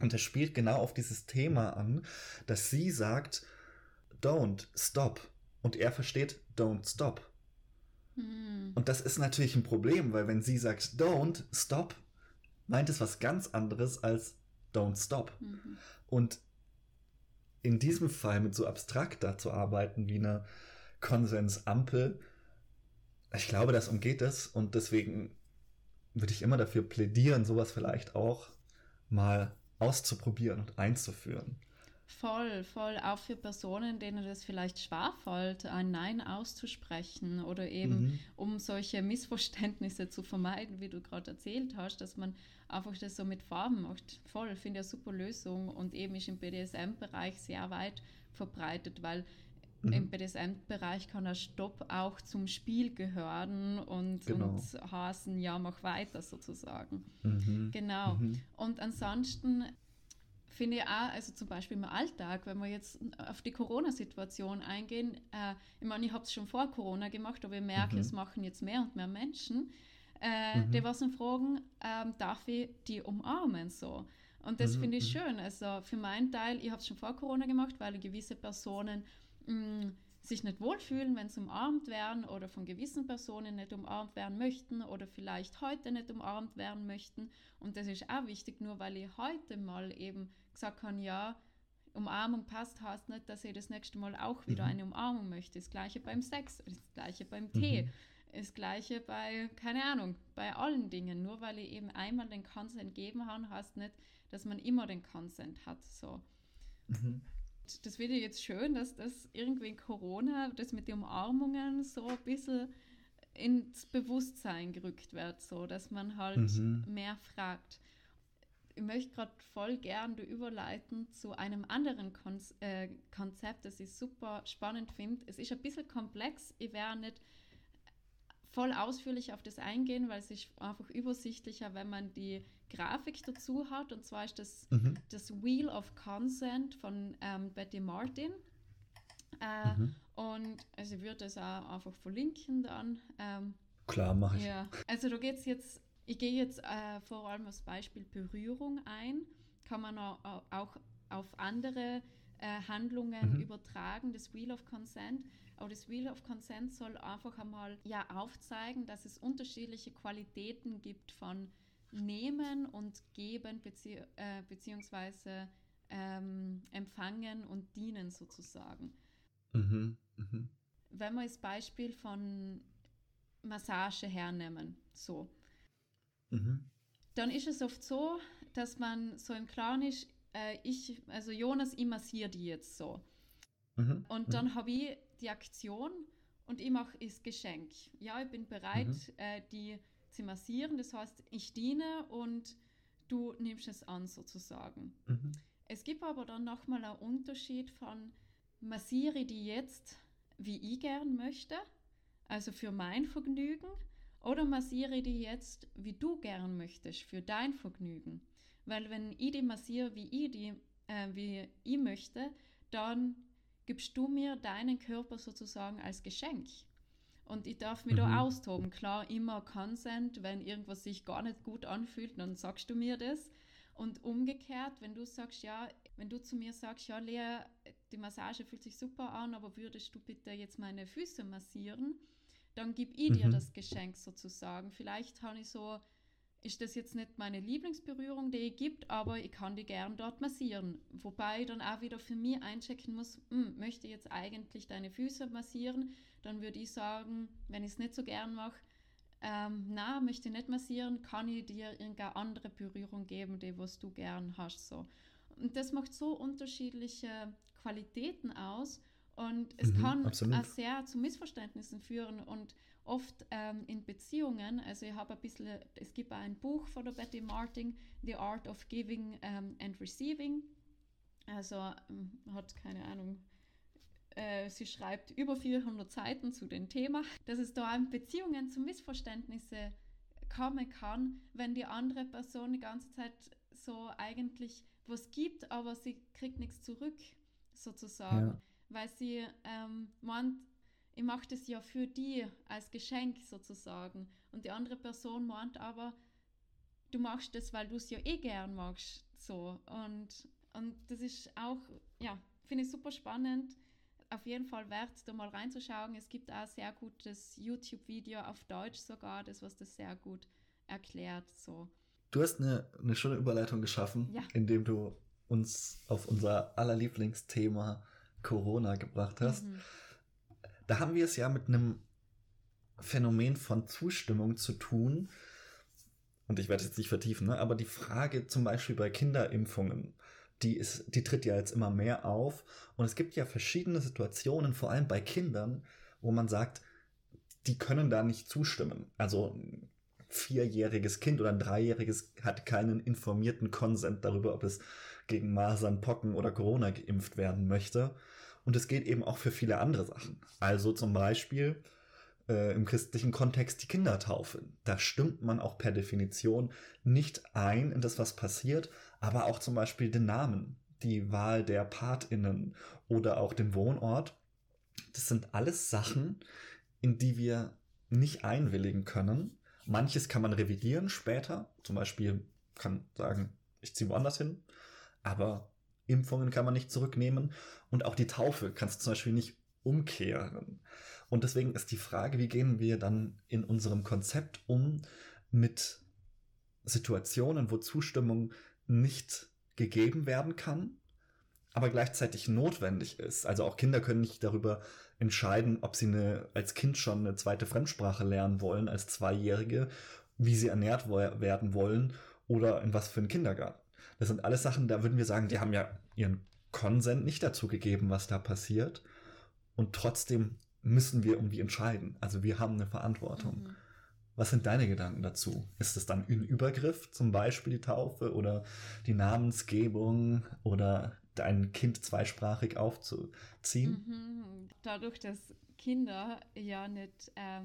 Und der spielt genau auf dieses Thema an, dass sie sagt, don't stop. Und er versteht don't stop. Hm. Und das ist natürlich ein Problem, weil wenn sie sagt don't stop, meint es was ganz anderes als don't stop. Mhm. Und in diesem Fall mit so abstrakter zu arbeiten wie eine Konsensampel, ich glaube, das umgeht es und deswegen würde ich immer dafür plädieren, sowas vielleicht auch mal auszuprobieren und einzuführen. Voll, voll. Auch für Personen, denen es vielleicht schwerfällt, ein Nein auszusprechen oder eben, mhm. um solche Missverständnisse zu vermeiden, wie du gerade erzählt hast, dass man einfach das so mit Farben macht. Voll, finde ich eine super Lösung und eben ist im BDSM-Bereich sehr weit verbreitet, weil mhm. im BDSM-Bereich kann der Stopp auch zum Spiel gehören und, genau. und heißen, ja, mach weiter sozusagen. Mhm. Genau. Mhm. Und ansonsten finde ich auch, also zum Beispiel im Alltag, wenn wir jetzt auf die Corona-Situation eingehen, äh, ich meine, ich habe es schon vor Corona gemacht, aber ich merke, mhm. es machen jetzt mehr und mehr Menschen, äh, mhm. die was fragen, ähm, darf ich die umarmen so? Und das mhm. finde ich mhm. schön. Also für meinen Teil, ich habe es schon vor Corona gemacht, weil gewisse Personen mh, mm, sich nicht wohlfühlen, wenn sie umarmt werden oder von gewissen Personen nicht umarmt werden möchten oder vielleicht heute nicht umarmt werden möchten. Und das ist auch wichtig, nur weil ich heute mal eben gesagt habe, ja, Umarmung passt, heißt nicht, dass ich das nächste Mal auch wieder mhm. eine Umarmung möchte. Das gleiche beim Sex, das gleiche beim mhm. Tee, das gleiche bei, keine Ahnung, bei allen Dingen. Nur weil ich eben einmal den Consent gegeben habe, heißt nicht, dass man immer den Consent hat. So. Mhm. Das finde ich jetzt schön, dass das irgendwie in Corona, das mit den Umarmungen so ein bisschen ins Bewusstsein gerückt wird, so dass man halt mhm. mehr fragt. Ich möchte gerade voll gern überleiten zu einem anderen Kon äh, Konzept, das ich super spannend finde. Es ist ein bisschen komplex. Ich werde nicht voll ausführlich auf das eingehen, weil es ist einfach übersichtlicher, wenn man die Grafik dazu hat. Und zwar ist das mhm. das Wheel of Consent von ähm, Betty Martin. Äh, mhm. Und also ich würde das auch einfach verlinken dann. Ähm, Klar, mache ich. Ja. Also da geht es jetzt, ich gehe jetzt äh, vor allem aufs Beispiel Berührung ein. Kann man auch, auch auf andere äh, Handlungen mhm. übertragen, das Wheel of Consent. Aber das Wheel of Consent soll einfach einmal ja aufzeigen, dass es unterschiedliche Qualitäten gibt von nehmen und geben bezieh äh, beziehungsweise ähm, empfangen und dienen sozusagen. Mhm. Mhm. Wenn wir das Beispiel von Massage hernehmen, so, mhm. dann ist es oft so, dass man so im Klaren ist, äh, ich, also Jonas, ich massiere die jetzt so. Mhm. Und dann mhm. habe ich die Aktion und ich mache das Geschenk. Ja, ich bin bereit, mhm. äh, die zu massieren. Das heißt, ich diene und du nimmst es an sozusagen. Mhm. Es gibt aber dann nochmal einen Unterschied von massiere die jetzt, wie ich gern möchte, also für mein Vergnügen, oder massiere die jetzt, wie du gern möchtest, für dein Vergnügen. Weil wenn ich die massiere, wie ich die, äh, wie ich möchte, dann gibst du mir deinen Körper sozusagen als Geschenk. Und ich darf mich mhm. da austoben. Klar, immer Consent, wenn irgendwas sich gar nicht gut anfühlt, dann sagst du mir das. Und umgekehrt, wenn du sagst, ja, wenn du zu mir sagst, ja, Lea, die Massage fühlt sich super an, aber würdest du bitte jetzt meine Füße massieren, dann gib ich dir mhm. das Geschenk sozusagen. Vielleicht habe ich so ist das jetzt nicht meine Lieblingsberührung, die ich gibt, aber ich kann die gern dort massieren. Wobei ich dann auch wieder für mich einchecken muss, hm, möchte ich jetzt eigentlich deine Füße massieren, dann würde ich sagen, wenn ich es nicht so gern mache, ähm, na, möchte ich nicht massieren, kann ich dir irgendeine andere Berührung geben, die was du gern hast. So. Und das macht so unterschiedliche Qualitäten aus und es mhm, kann absolut. auch sehr zu Missverständnissen führen und oft ähm, in Beziehungen, also ich habe ein bisschen, es gibt ein Buch von der Betty Martin, The Art of Giving um, and Receiving. Also ähm, hat keine Ahnung, äh, sie schreibt über 400 Seiten zu dem Thema, dass es da in Beziehungen zu Missverständnissen kommen kann, wenn die andere Person die ganze Zeit so eigentlich was gibt, aber sie kriegt nichts zurück, sozusagen. Ja. Weil sie ähm, meint, ich mache das ja für die als Geschenk sozusagen. Und die andere Person meint aber, du machst das, weil du es ja eh gern magst. So. Und, und das ist auch, ja, finde ich super spannend. Auf jeden Fall wert, da mal reinzuschauen. Es gibt auch sehr gutes YouTube-Video auf Deutsch sogar, das was das sehr gut erklärt. So. Du hast eine, eine schöne Überleitung geschaffen, ja. indem du uns auf unser allerlieblingsthema Corona gebracht hast. Mhm da haben wir es ja mit einem Phänomen von Zustimmung zu tun. Und ich werde es jetzt nicht vertiefen, ne? aber die Frage zum Beispiel bei Kinderimpfungen, die, ist, die tritt ja jetzt immer mehr auf. Und es gibt ja verschiedene Situationen, vor allem bei Kindern, wo man sagt, die können da nicht zustimmen. Also ein vierjähriges Kind oder ein dreijähriges hat keinen informierten Konsent darüber, ob es gegen Masern, Pocken oder Corona geimpft werden möchte. Und es geht eben auch für viele andere Sachen. Also zum Beispiel äh, im christlichen Kontext die Kindertaufe. Da stimmt man auch per Definition nicht ein in das, was passiert, aber auch zum Beispiel den Namen, die Wahl der PatInnen oder auch den Wohnort. Das sind alles Sachen, in die wir nicht einwilligen können. Manches kann man revidieren später. Zum Beispiel kann sagen, ich ziehe woanders hin. Aber Impfungen kann man nicht zurücknehmen und auch die Taufe kannst du zum Beispiel nicht umkehren. Und deswegen ist die Frage, wie gehen wir dann in unserem Konzept um mit Situationen, wo Zustimmung nicht gegeben werden kann, aber gleichzeitig notwendig ist. Also auch Kinder können nicht darüber entscheiden, ob sie eine, als Kind schon eine zweite Fremdsprache lernen wollen, als Zweijährige, wie sie ernährt werden wollen oder in was für einen Kindergarten. Das sind alles Sachen, da würden wir sagen, die haben ja ihren Konsent nicht dazu gegeben, was da passiert. Und trotzdem müssen wir irgendwie entscheiden. Also wir haben eine Verantwortung. Mhm. Was sind deine Gedanken dazu? Ist es dann ein Übergriff, zum Beispiel die Taufe oder die Namensgebung oder dein Kind zweisprachig aufzuziehen? Mhm. Dadurch, dass Kinder ja nicht, äh,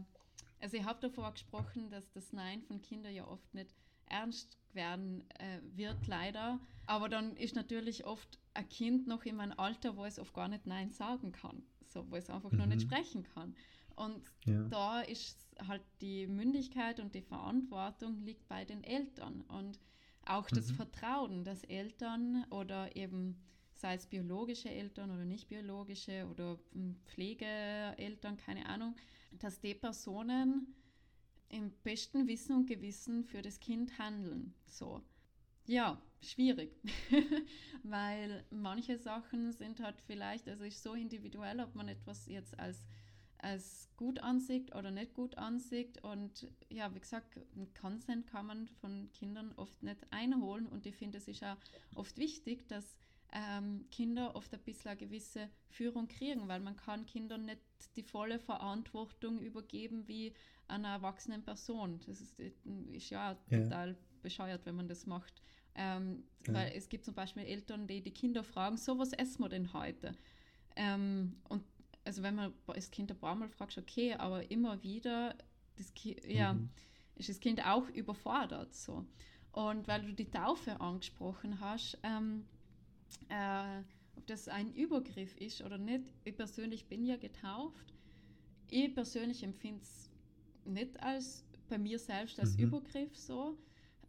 also ich habe davor gesprochen, dass das Nein von Kindern ja oft nicht ernst werden äh, wird, leider. Aber dann ist natürlich oft ein Kind noch in einem Alter, wo es oft gar nicht Nein sagen kann, so, wo es einfach mhm. noch nicht mhm. sprechen kann. Und ja. da ist halt die Mündigkeit und die Verantwortung liegt bei den Eltern und auch das mhm. Vertrauen, dass Eltern oder eben sei es biologische Eltern oder nicht biologische oder Pflegeeltern, keine Ahnung, dass die Personen im besten Wissen und Gewissen für das Kind handeln. So. Ja, schwierig, weil manche Sachen sind halt vielleicht, also ist so individuell, ob man etwas jetzt als, als gut ansieht oder nicht gut ansieht. Und ja, wie gesagt, Consent kann man von Kindern oft nicht einholen und ich finde, es ist auch oft wichtig, dass ähm, Kinder oft ein bisschen eine gewisse Führung kriegen, weil man kann Kindern nicht die volle Verantwortung übergeben wie einer erwachsenen Person. Das ist, ist ja, ja. total bescheuert, wenn man das macht. Ähm, ja. Weil es gibt zum Beispiel Eltern, die die Kinder fragen, so was essen wir denn heute? Ähm, und also wenn man das Kind ein paar Mal fragt, okay, aber immer wieder das ja, mhm. ist das Kind auch überfordert. So. Und weil du die Taufe angesprochen hast, ähm, äh, ob das ein Übergriff ist oder nicht, ich persönlich bin ja getauft. Ich persönlich empfinde es nicht als bei mir selbst als mhm. Übergriff so.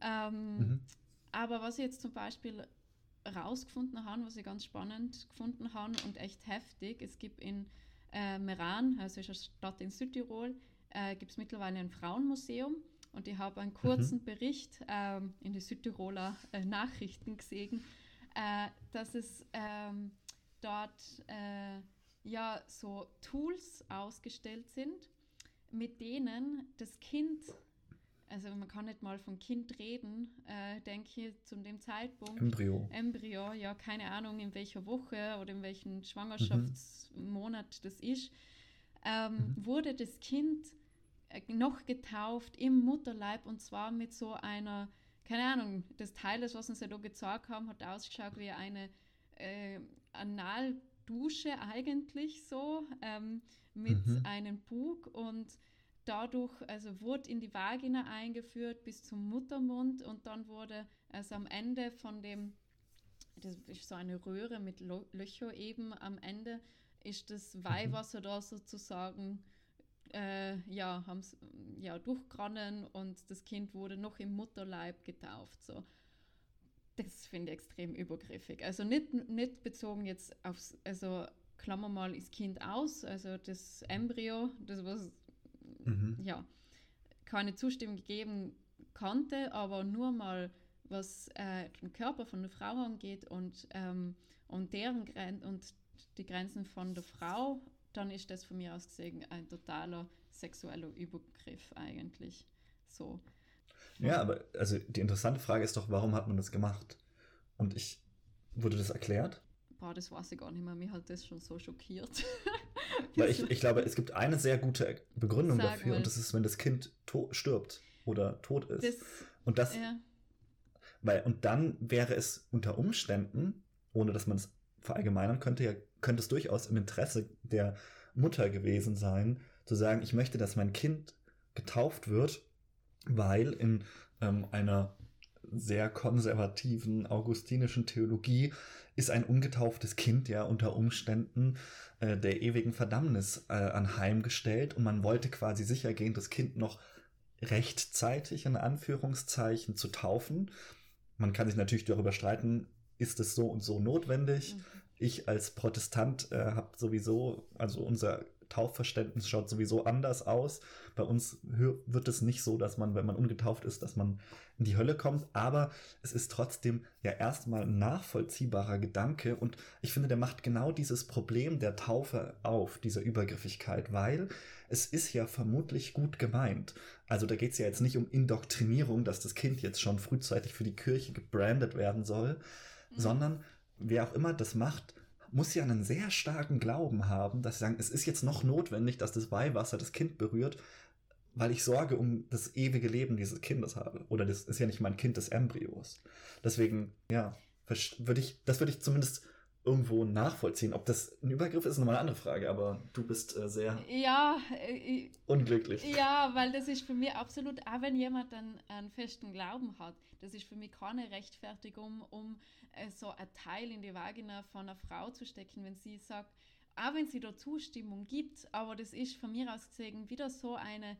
Ähm, mhm. Aber was ich jetzt zum Beispiel herausgefunden habe, was ich ganz spannend gefunden habe und echt heftig, es gibt in äh, Meran, also ist eine Stadt in Südtirol, äh, gibt es mittlerweile ein Frauenmuseum und ich habe einen kurzen mhm. Bericht äh, in die Südtiroler äh, Nachrichten gesehen, äh, dass es ähm, dort äh, ja so Tools ausgestellt sind, mit denen das Kind also man kann nicht mal von Kind reden, äh, denke ich, zu dem Zeitpunkt. Embryo. Embryo, ja, keine Ahnung, in welcher Woche oder in welchem Schwangerschaftsmonat mhm. das ist, ähm, mhm. wurde das Kind äh, noch getauft im Mutterleib und zwar mit so einer, keine Ahnung, das Teil, das, was uns ja da gezeigt haben, hat ausgeschaut wie eine äh, Analdusche eigentlich so, ähm, mit mhm. einem Bug und dadurch, also wurde in die Vagina eingeführt bis zum Muttermund und dann wurde also am Ende von dem, das ist so eine Röhre mit Löcher eben, am Ende ist das mhm. Weihwasser da sozusagen äh, ja, haben ja, durchgrannen und das Kind wurde noch im Mutterleib getauft. So. Das finde ich extrem übergriffig. Also nicht, nicht bezogen jetzt aufs, also klammer mal das Kind aus, also das Embryo, das was mhm. ja, keine Zustimmung gegeben konnte, aber nur mal was äh, den Körper von der Frau angeht und, ähm, und deren Gren und die Grenzen von der Frau, dann ist das von mir aus gesehen ein totaler sexueller Übergriff eigentlich. So. Ja, aber also die interessante Frage ist doch, warum hat man das gemacht? Und ich, wurde das erklärt? Boah, das weiß ich gar nicht mehr. Mir hat das schon so schockiert. Weil ich, ich glaube, es gibt eine sehr gute Begründung Sag dafür mal. und das ist, wenn das Kind stirbt oder tot ist. Das, und das, ja. weil, und dann wäre es unter Umständen, ohne dass man es verallgemeinern könnte, ja, könnte es durchaus im Interesse der Mutter gewesen sein, zu sagen, ich möchte, dass mein Kind getauft wird, weil in ähm, einer sehr konservativen augustinischen Theologie ist ein ungetauftes Kind ja unter Umständen äh, der ewigen Verdammnis äh, anheimgestellt und man wollte quasi sicher gehen, das Kind noch rechtzeitig in Anführungszeichen zu taufen. Man kann sich natürlich darüber streiten, ist es so und so notwendig. Mhm. Ich als Protestant äh, habe sowieso, also unser Taufverständnis schaut sowieso anders aus. Bei uns wird es nicht so, dass man, wenn man ungetauft ist, dass man in die Hölle kommt, aber es ist trotzdem ja erstmal ein nachvollziehbarer Gedanke und ich finde, der macht genau dieses Problem der Taufe auf, dieser Übergriffigkeit, weil es ist ja vermutlich gut gemeint. Also da geht es ja jetzt nicht um Indoktrinierung, dass das Kind jetzt schon frühzeitig für die Kirche gebrandet werden soll, mhm. sondern wer auch immer das macht, muss ja einen sehr starken Glauben haben, dass sie sagen, es ist jetzt noch notwendig, dass das Weihwasser das Kind berührt, weil ich Sorge um das ewige Leben dieses Kindes habe. Oder das ist ja nicht mein Kind des Embryos. Deswegen, ja, würde ich, das würde ich zumindest irgendwo nachvollziehen. Ob das ein Übergriff ist, ist nochmal eine andere Frage, aber du bist äh, sehr ja, äh, unglücklich. Ja, weil das ist für mich absolut, auch wenn jemand einen, einen festen Glauben hat, das ist für mich keine Rechtfertigung, um äh, so ein Teil in die Vagina von einer Frau zu stecken, wenn sie sagt, auch wenn sie da Zustimmung gibt, aber das ist von mir aus gesehen wieder so eine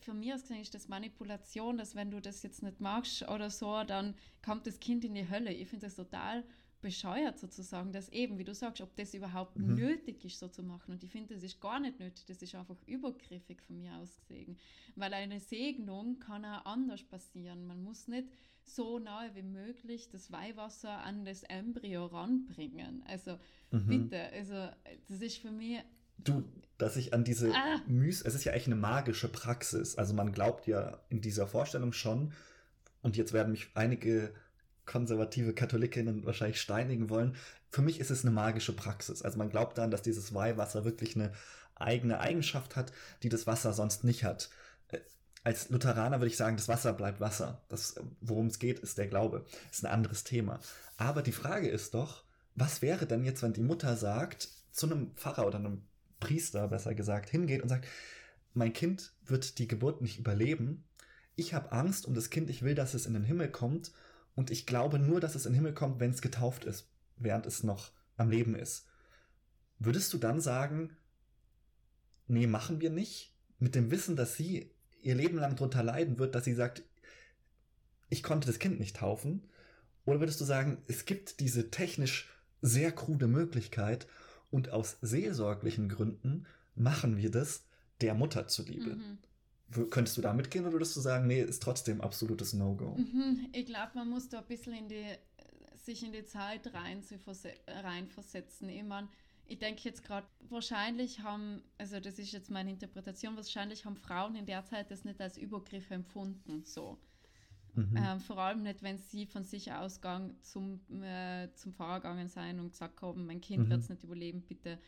für mich aus gesehen ist das Manipulation, dass wenn du das jetzt nicht magst oder so, dann kommt das Kind in die Hölle. Ich finde das total bescheuert sozusagen, dass eben, wie du sagst, ob das überhaupt mhm. nötig ist, so zu machen. Und ich finde, das ist gar nicht nötig, das ist einfach übergriffig von mir aus gesehen. Weil eine Segnung kann auch anders passieren. Man muss nicht so nahe wie möglich das Weihwasser an das Embryo ranbringen. Also mhm. bitte, also das ist für mich. Du, dass ich an diese ah. Müs, es ist ja echt eine magische Praxis. Also man glaubt ja in dieser Vorstellung schon, und jetzt werden mich einige konservative Katholikinnen wahrscheinlich steinigen wollen. Für mich ist es eine magische Praxis. Also man glaubt dann, dass dieses Weihwasser wirklich eine eigene Eigenschaft hat, die das Wasser sonst nicht hat. Äh, als Lutheraner würde ich sagen, das Wasser bleibt Wasser. Das, worum es geht, ist der Glaube. Ist ein anderes Thema. Aber die Frage ist doch, was wäre denn jetzt, wenn die Mutter sagt, zu einem Pfarrer oder einem Priester, besser gesagt, hingeht und sagt, mein Kind wird die Geburt nicht überleben. Ich habe Angst um das Kind, ich will, dass es in den Himmel kommt und ich glaube nur, dass es in den Himmel kommt, wenn es getauft ist, während es noch am Leben ist. Würdest du dann sagen, nee, machen wir nicht? Mit dem Wissen, dass sie ihr Leben lang darunter leiden wird, dass sie sagt, ich konnte das Kind nicht taufen? Oder würdest du sagen, es gibt diese technisch sehr krude Möglichkeit und aus seelsorglichen Gründen machen wir das der Mutter zuliebe? Mhm. Könntest du da mitgehen oder würdest du sagen, nee, ist trotzdem absolutes No-Go? Mhm, ich glaube, man muss da ein bisschen in die, sich in die Zeit rein reinversetzen. Ich meine, ich denke jetzt gerade, wahrscheinlich haben, also das ist jetzt meine Interpretation, wahrscheinlich haben Frauen in der Zeit das nicht als Übergriff empfunden, so. Mhm. Ähm, vor allem nicht, wenn sie von sich ausgang zum, äh, zum Pfarrer gegangen sein und gesagt haben, mein Kind mhm. wird es nicht überleben, bitte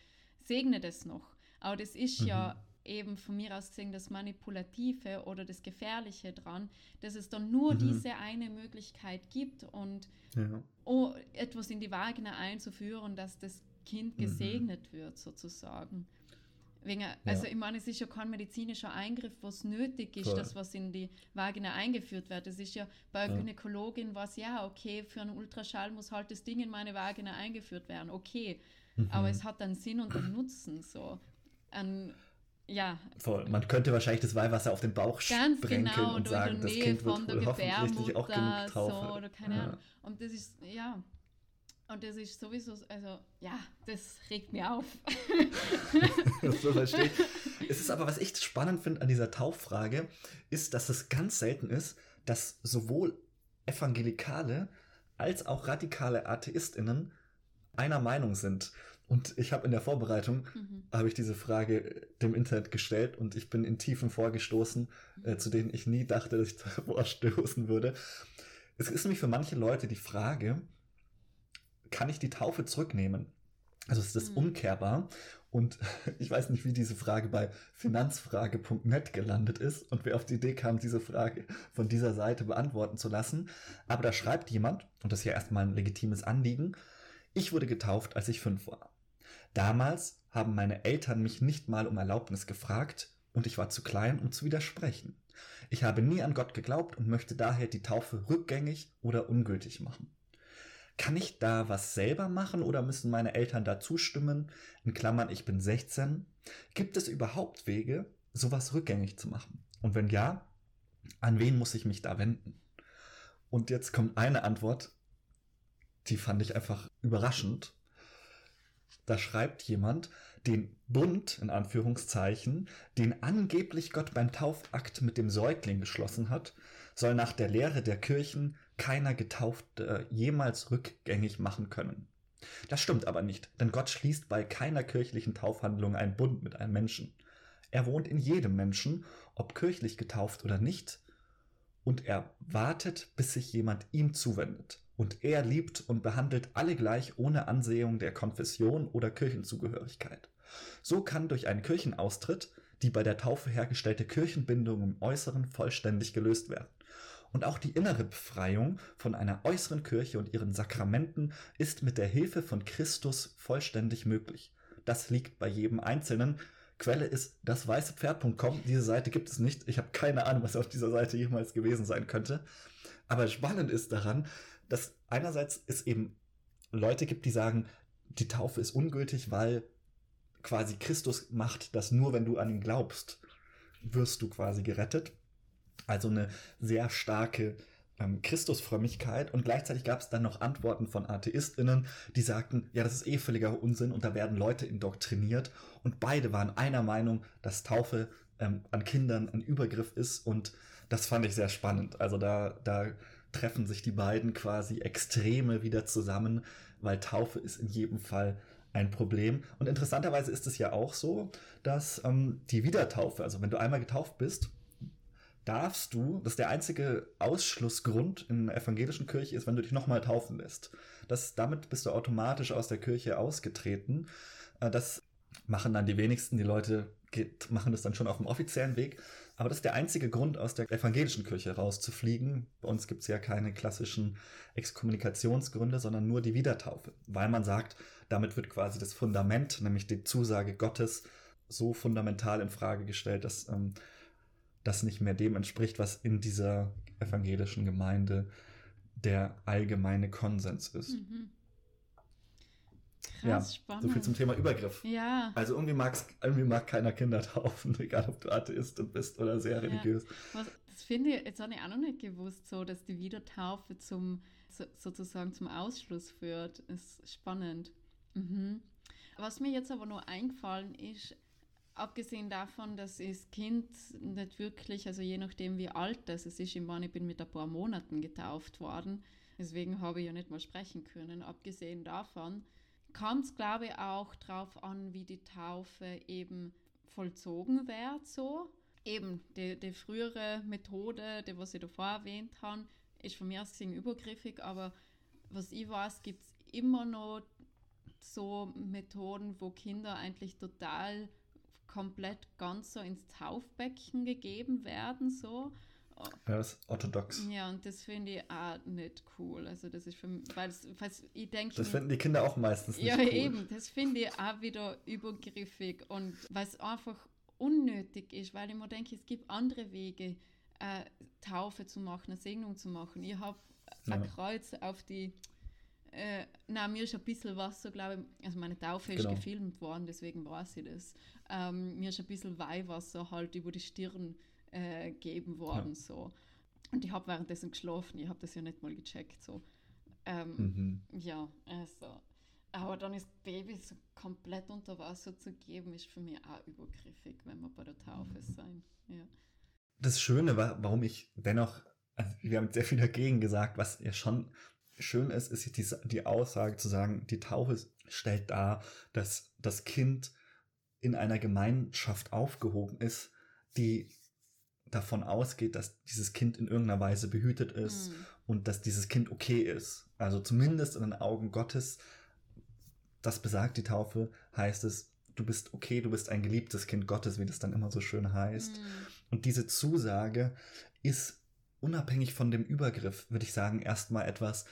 segne das noch. Aber das ist mhm. ja eben von mir aus gesehen das Manipulative oder das Gefährliche dran, dass es dann nur mhm. diese eine Möglichkeit gibt und ja. oh, etwas in die Vagina einzuführen, dass das Kind mhm. gesegnet mhm. wird sozusagen. Wegen, also ja. ich meine, es ist ja kein medizinischer Eingriff, was nötig ist, Voll. das was in die Vagina eingeführt wird. Das ist ja bei ja. Gynäkologin was ja okay, für einen Ultraschall muss halt das Ding in meine Vagina eingeführt werden, okay. Mhm. Aber es hat einen Sinn und einen Nutzen so. Ein, ja. Voll. Man könnte wahrscheinlich das Weihwasser auf den Bauch Ganz sprenkeln genau, und sagen, das Kind wird wohl hoffentlich auch genug Taufe. So, oder keine ja. Ahnung. Und das ist, ja, und das ist sowieso, also ja, das regt mir auf. das verstehe ich. Es ist aber, was ich spannend finde an dieser Tauffrage, ist, dass es ganz selten ist, dass sowohl Evangelikale als auch radikale AtheistInnen einer Meinung sind. Und ich habe in der Vorbereitung, mhm. habe ich diese Frage dem Internet gestellt und ich bin in Tiefen vorgestoßen, äh, zu denen ich nie dachte, dass ich da vorstoßen würde. Es ist nämlich für manche Leute die Frage, kann ich die Taufe zurücknehmen? Also ist das mhm. umkehrbar? Und ich weiß nicht, wie diese Frage bei finanzfrage.net gelandet ist und wer auf die Idee kam, diese Frage von dieser Seite beantworten zu lassen. Aber da schreibt jemand, und das ist ja erstmal ein legitimes Anliegen, ich wurde getauft, als ich fünf war. Damals haben meine Eltern mich nicht mal um Erlaubnis gefragt und ich war zu klein, um zu widersprechen. Ich habe nie an Gott geglaubt und möchte daher die Taufe rückgängig oder ungültig machen. Kann ich da was selber machen oder müssen meine Eltern da zustimmen? In Klammern, ich bin 16. Gibt es überhaupt Wege, sowas rückgängig zu machen? Und wenn ja, an wen muss ich mich da wenden? Und jetzt kommt eine Antwort, die fand ich einfach überraschend. Da schreibt jemand, den Bund, in Anführungszeichen, den angeblich Gott beim Taufakt mit dem Säugling geschlossen hat, soll nach der Lehre der Kirchen keiner Getaufte jemals rückgängig machen können. Das stimmt aber nicht, denn Gott schließt bei keiner kirchlichen Taufhandlung einen Bund mit einem Menschen. Er wohnt in jedem Menschen, ob kirchlich getauft oder nicht, und er wartet, bis sich jemand ihm zuwendet und er liebt und behandelt alle gleich ohne Ansehung der Konfession oder Kirchenzugehörigkeit. So kann durch einen Kirchenaustritt die bei der Taufe hergestellte Kirchenbindung im Äußeren vollständig gelöst werden. Und auch die innere Befreiung von einer äußeren Kirche und ihren Sakramenten ist mit der Hilfe von Christus vollständig möglich. Das liegt bei jedem Einzelnen. Quelle ist dasweißepferd.com. Diese Seite gibt es nicht. Ich habe keine Ahnung, was auf dieser Seite jemals gewesen sein könnte. Aber spannend ist daran, dass einerseits es eben Leute gibt, die sagen, die Taufe ist ungültig, weil quasi Christus macht das nur, wenn du an ihn glaubst, wirst du quasi gerettet. Also eine sehr starke ähm, Christusfrömmigkeit und gleichzeitig gab es dann noch Antworten von AtheistInnen, die sagten, ja, das ist eh völliger Unsinn und da werden Leute indoktriniert und beide waren einer Meinung, dass Taufe ähm, an Kindern ein Übergriff ist und das fand ich sehr spannend. Also da, da treffen sich die beiden quasi Extreme wieder zusammen, weil Taufe ist in jedem Fall ein Problem. Und interessanterweise ist es ja auch so, dass ähm, die Wiedertaufe, also wenn du einmal getauft bist, darfst du, das ist der einzige Ausschlussgrund in der evangelischen Kirche ist, wenn du dich nochmal taufen lässt. Das, damit bist du automatisch aus der Kirche ausgetreten. Äh, das machen dann die wenigsten. Die Leute geht, machen das dann schon auf dem offiziellen Weg. Aber das ist der einzige Grund, aus der evangelischen Kirche rauszufliegen. Bei uns gibt es ja keine klassischen Exkommunikationsgründe, sondern nur die Wiedertaufe. Weil man sagt, damit wird quasi das Fundament, nämlich die Zusage Gottes, so fundamental in Frage gestellt, dass ähm, das nicht mehr dem entspricht, was in dieser evangelischen Gemeinde der allgemeine Konsens ist. Mhm. Krass, ja, spannend. So viel zum Thema Übergriff. Ja. Also irgendwie, mag's, irgendwie mag keiner Kinder taufen, egal ob du Atheist bist oder sehr religiös. Was, das finde ich, jetzt habe ich auch noch nicht gewusst, so, dass die Wiedertaufe zum, so, sozusagen zum Ausschluss führt. Ist spannend. Mhm. Was mir jetzt aber nur eingefallen ist, abgesehen davon, dass das Kind nicht wirklich, also je nachdem wie alt das ist, ich meine, ich bin mit ein paar Monaten getauft worden, deswegen habe ich ja nicht mal sprechen können. Abgesehen davon kommt es, glaube ich, auch darauf an, wie die Taufe eben vollzogen wird, so. Eben, die, die frühere Methode, die was ich davor erwähnt habe, ist von mir aus gesehen übergriffig, aber was ich weiß, gibt es immer noch so Methoden, wo Kinder eigentlich total komplett ganz so ins Taufbecken gegeben werden, so. Ja, das ist orthodox. Ja, und das finde ich auch nicht cool. Also das ist für mich, weil ich denke... Das finden die Kinder auch meistens nicht ja, cool. Ja, eben, das finde ich auch wieder übergriffig und weil es einfach unnötig ist, weil ich mir denke, es gibt andere Wege, äh, Taufe zu machen, eine Segnung zu machen. Ich habe ja. ein Kreuz auf die äh, na, mir ist ein bisschen Wasser, glaube ich, also meine Taufe ist genau. gefilmt worden, deswegen weiß ich das. Ähm, mir ist ein bisschen Weihwasser halt über die Stirn äh, gegeben worden, ja. so. Und ich habe währenddessen geschlafen, ich habe das ja nicht mal gecheckt, so. Ähm, mhm. Ja, also. Aber dann ist Baby so komplett unter Wasser zu geben, ist für mich auch übergriffig, wenn wir bei der Taufe mhm. sein. Ja. Das Schöne war, warum ich dennoch, also wir haben sehr viel dagegen gesagt, was ja schon schön ist, ist die, die Aussage zu sagen, die Taufe stellt dar, dass das Kind in einer Gemeinschaft aufgehoben ist, die davon ausgeht, dass dieses Kind in irgendeiner Weise behütet ist mhm. und dass dieses Kind okay ist. Also zumindest in den Augen Gottes, das besagt die Taufe, heißt es, du bist okay, du bist ein geliebtes Kind Gottes, wie das dann immer so schön heißt. Mhm. Und diese Zusage ist unabhängig von dem Übergriff, würde ich sagen, erstmal etwas,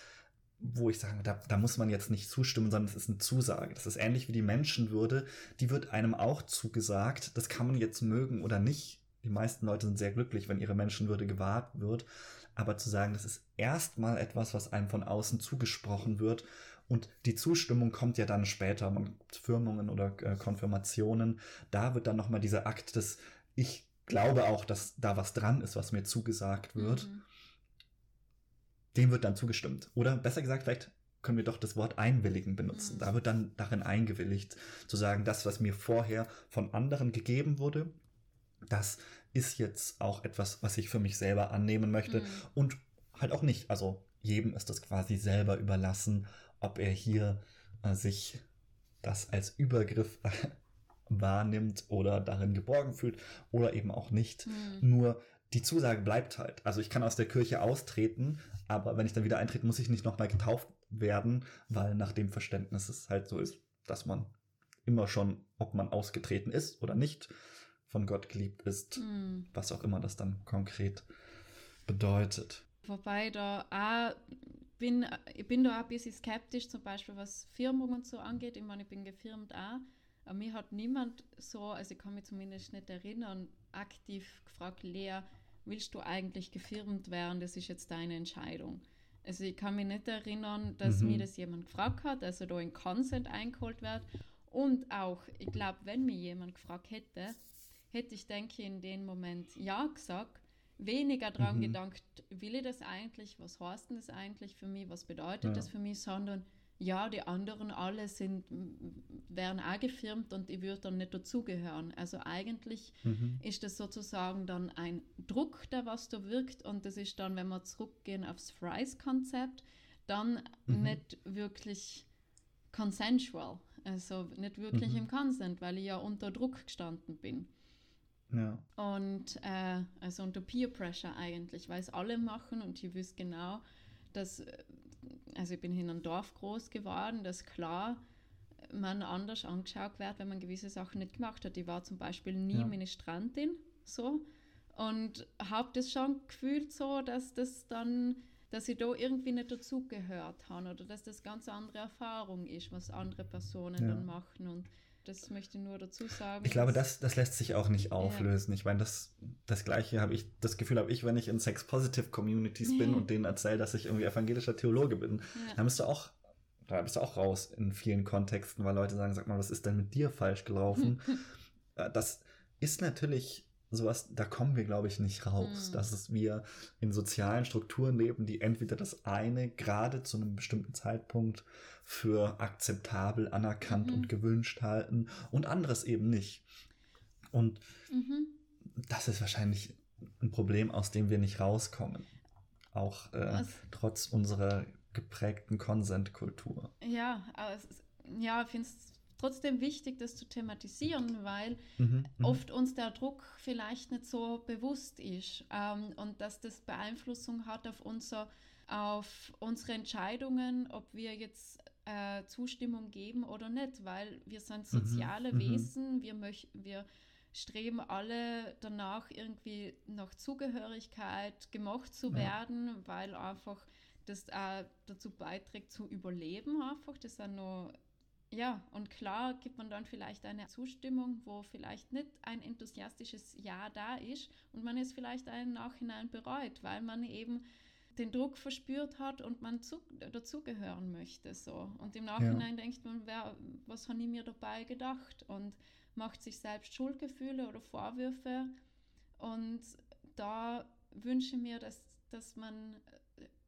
wo ich sage, da, da muss man jetzt nicht zustimmen, sondern es ist eine Zusage. Das ist ähnlich wie die Menschenwürde, die wird einem auch zugesagt. Das kann man jetzt mögen oder nicht. Die meisten Leute sind sehr glücklich, wenn ihre Menschenwürde gewahrt wird. Aber zu sagen, das ist erstmal etwas, was einem von außen zugesprochen wird. Und die Zustimmung kommt ja dann später, Firmungen oder äh, Konfirmationen. Da wird dann nochmal dieser Akt des, ich glaube auch, dass da was dran ist, was mir zugesagt wird. Mhm dem wird dann zugestimmt. Oder besser gesagt, vielleicht können wir doch das Wort einwilligen benutzen. Mhm. Da wird dann darin eingewilligt, zu sagen, das, was mir vorher von anderen gegeben wurde, das ist jetzt auch etwas, was ich für mich selber annehmen möchte mhm. und halt auch nicht. Also jedem ist das quasi selber überlassen, ob er hier äh, sich das als Übergriff wahrnimmt oder darin geborgen fühlt oder eben auch nicht. Mhm. Nur die Zusage bleibt halt. Also ich kann aus der Kirche austreten, aber wenn ich dann wieder eintrete, muss ich nicht nochmal getauft werden, weil nach dem Verständnis es halt so ist, dass man immer schon, ob man ausgetreten ist oder nicht, von Gott geliebt ist, mhm. was auch immer das dann konkret bedeutet. Wobei da auch bin, ich bin da auch ein bisschen skeptisch, zum Beispiel was Firmung und so angeht. Ich meine, ich bin gefirmt auch. Aber mir hat niemand so, also ich kann mich zumindest nicht erinnern, aktiv gefragt, Lea, willst du eigentlich gefirmt werden? Das ist jetzt deine Entscheidung. Also ich kann mich nicht erinnern, dass mhm. mir das jemand gefragt hat, also da ein Consent eingeholt wird. Und auch, ich glaube, wenn mir jemand gefragt hätte, hätte ich, denke ich, in dem Moment ja gesagt. weniger daran mhm. gedacht, will ich das eigentlich, was heißt denn das eigentlich für mich, was bedeutet ja. das für mich, sondern ja, die anderen alle sind, werden auch gefirmt und ich würde dann nicht dazugehören. Also eigentlich mhm. ist das sozusagen dann ein Druck, der was da wirkt und das ist dann, wenn wir zurückgehen aufs Fries-Konzept, dann mhm. nicht wirklich consensual, also nicht wirklich mhm. im Consent, weil ich ja unter Druck gestanden bin. Ja. Und äh, also unter Peer Pressure eigentlich, weil es alle machen und ich wüsste genau, dass, äh, also ich bin in einem Dorf groß geworden, dass klar man anders angeschaut wird, wenn man gewisse Sachen nicht gemacht hat. Ich war zum Beispiel nie ja. Ministrantin, so, und habe das schon gefühlt so, dass das dann dass ich da irgendwie nicht dazugehört habe oder dass das ganz andere Erfahrung ist, was andere Personen ja. dann machen und das möchte ich nur dazu sagen. Ich glaube, das, das lässt sich auch nicht auflösen. Ja. Ich meine, das, das Gleiche habe ich, das Gefühl habe ich, wenn ich in Sex-Positive-Communities bin und denen erzähle, dass ich irgendwie evangelischer Theologe bin. Ja. Dann bist du auch, da bist du auch raus in vielen Kontexten, weil Leute sagen, sag mal, was ist denn mit dir falsch gelaufen? Äh, das ist natürlich sowas, da kommen wir, glaube ich, nicht raus. Mhm. Dass es wir in sozialen Strukturen leben, die entweder das eine gerade zu einem bestimmten Zeitpunkt für akzeptabel, anerkannt mhm. und gewünscht halten und anderes eben nicht. Und mhm. das ist wahrscheinlich ein Problem, aus dem wir nicht rauskommen. Auch äh, trotz unserer geprägten Konsentkultur. Ja, aber es ist, ja, ich finde es trotzdem wichtig, das zu thematisieren, weil mhm, mhm, oft uns der Druck vielleicht nicht so bewusst ist ähm, und dass das Beeinflussung hat auf, unser, auf unsere Entscheidungen, ob wir jetzt äh, Zustimmung geben oder nicht, weil wir sind mhm, soziale mhm, Wesen, wir, möch, wir streben alle danach irgendwie nach Zugehörigkeit gemacht zu werden, ja. weil einfach das äh, dazu beiträgt zu überleben einfach. Das sind noch ja, und klar gibt man dann vielleicht eine Zustimmung, wo vielleicht nicht ein enthusiastisches Ja da ist und man es vielleicht im Nachhinein bereut, weil man eben den Druck verspürt hat und man zu, dazugehören möchte. So. Und im Nachhinein ja. denkt man, wer, was habe ich mir dabei gedacht? Und macht sich selbst Schuldgefühle oder Vorwürfe. Und da wünsche ich mir, dass, dass man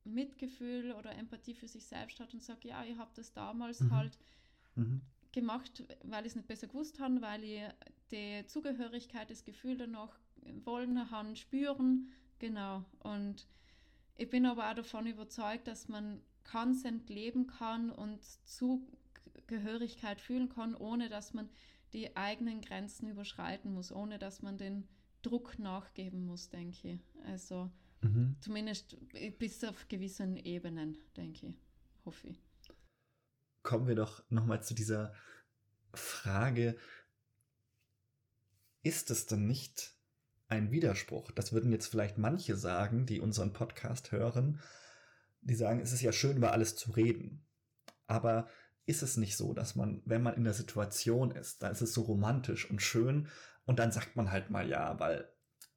Mitgefühl oder Empathie für sich selbst hat und sagt, ja, ich habe das damals mhm. halt mhm. gemacht, weil ich es nicht besser gewusst habe, weil ich die Zugehörigkeit, das Gefühl danach wollen haben, spüren. Genau. Und ich bin aber auch davon überzeugt, dass man Consent leben kann und Zugehörigkeit fühlen kann, ohne dass man die eigenen Grenzen überschreiten muss, ohne dass man den Druck nachgeben muss, denke ich. Also mhm. zumindest bis auf gewissen Ebenen, denke ich, hoffe ich kommen wir doch nochmal zu dieser Frage, ist es denn nicht ein Widerspruch? Das würden jetzt vielleicht manche sagen, die unseren Podcast hören, die sagen, es ist ja schön, über alles zu reden. Aber ist es nicht so, dass man, wenn man in der Situation ist, dann ist es so romantisch und schön und dann sagt man halt mal ja, weil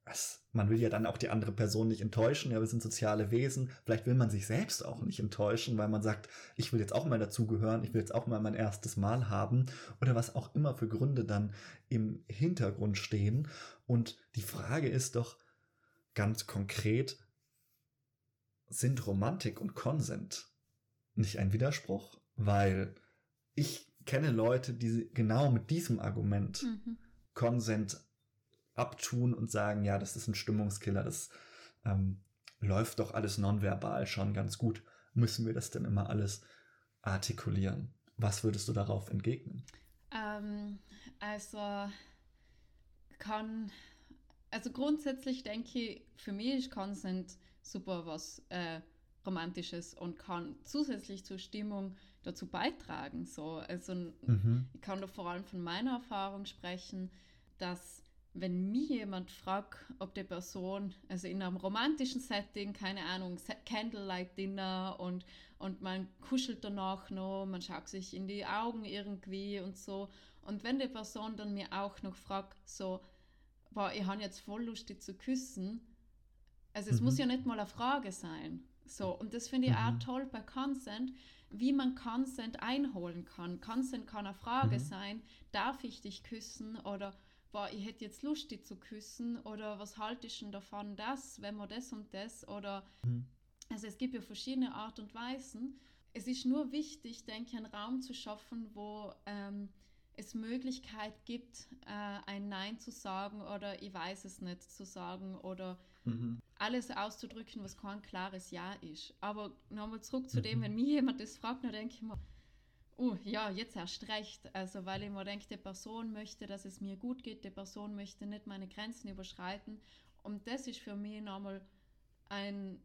was, man will ja dann auch die andere Person nicht enttäuschen. Ja, wir sind soziale Wesen. Vielleicht will man sich selbst auch nicht enttäuschen, weil man sagt, ich will jetzt auch mal dazugehören, ich will jetzt auch mal mein erstes Mal haben oder was auch immer für Gründe dann im Hintergrund stehen. Und die Frage ist doch ganz konkret, sind Romantik und Konsent nicht ein Widerspruch? Weil ich kenne Leute, die genau mit diesem Argument mhm. Konsent abtun und sagen, ja, das ist ein Stimmungskiller, das ähm, läuft doch alles nonverbal schon ganz gut. Müssen wir das denn immer alles artikulieren? Was würdest du darauf entgegnen? Ähm, also kann, also grundsätzlich denke ich, für mich ist Consent super was äh, Romantisches und kann zusätzlich zur Stimmung dazu beitragen. So. Also mhm. ich kann da vor allem von meiner Erfahrung sprechen, dass wenn mich jemand fragt, ob die Person, also in einem romantischen Setting, keine Ahnung, Candlelight Dinner und, und man kuschelt danach noch, man schaut sich in die Augen irgendwie und so. Und wenn die Person dann mir auch noch fragt, so, boah, ich habe jetzt voll Lust, die zu küssen, also es mhm. muss ja nicht mal eine Frage sein. So, und das finde ich mhm. auch toll bei Consent, wie man Consent einholen kann. Consent kann eine Frage mhm. sein, darf ich dich küssen oder boah, ich hätte jetzt Lust, die zu küssen oder was halte ich denn davon, das, wenn man das und das oder mhm. also es gibt ja verschiedene Art und Weisen. Es ist nur wichtig, denke ich, einen Raum zu schaffen, wo ähm, es Möglichkeit gibt, äh, ein Nein zu sagen oder ich weiß es nicht zu sagen oder mhm. alles auszudrücken, was kein klares Ja ist. Aber nochmal zurück zu mhm. dem, wenn mir jemand das fragt, dann denke ich mir, oh ja, jetzt erst recht. Also, weil ich mir denke, die Person möchte, dass es mir gut geht, die Person möchte nicht meine Grenzen überschreiten. Und das ist für mich nochmal ein,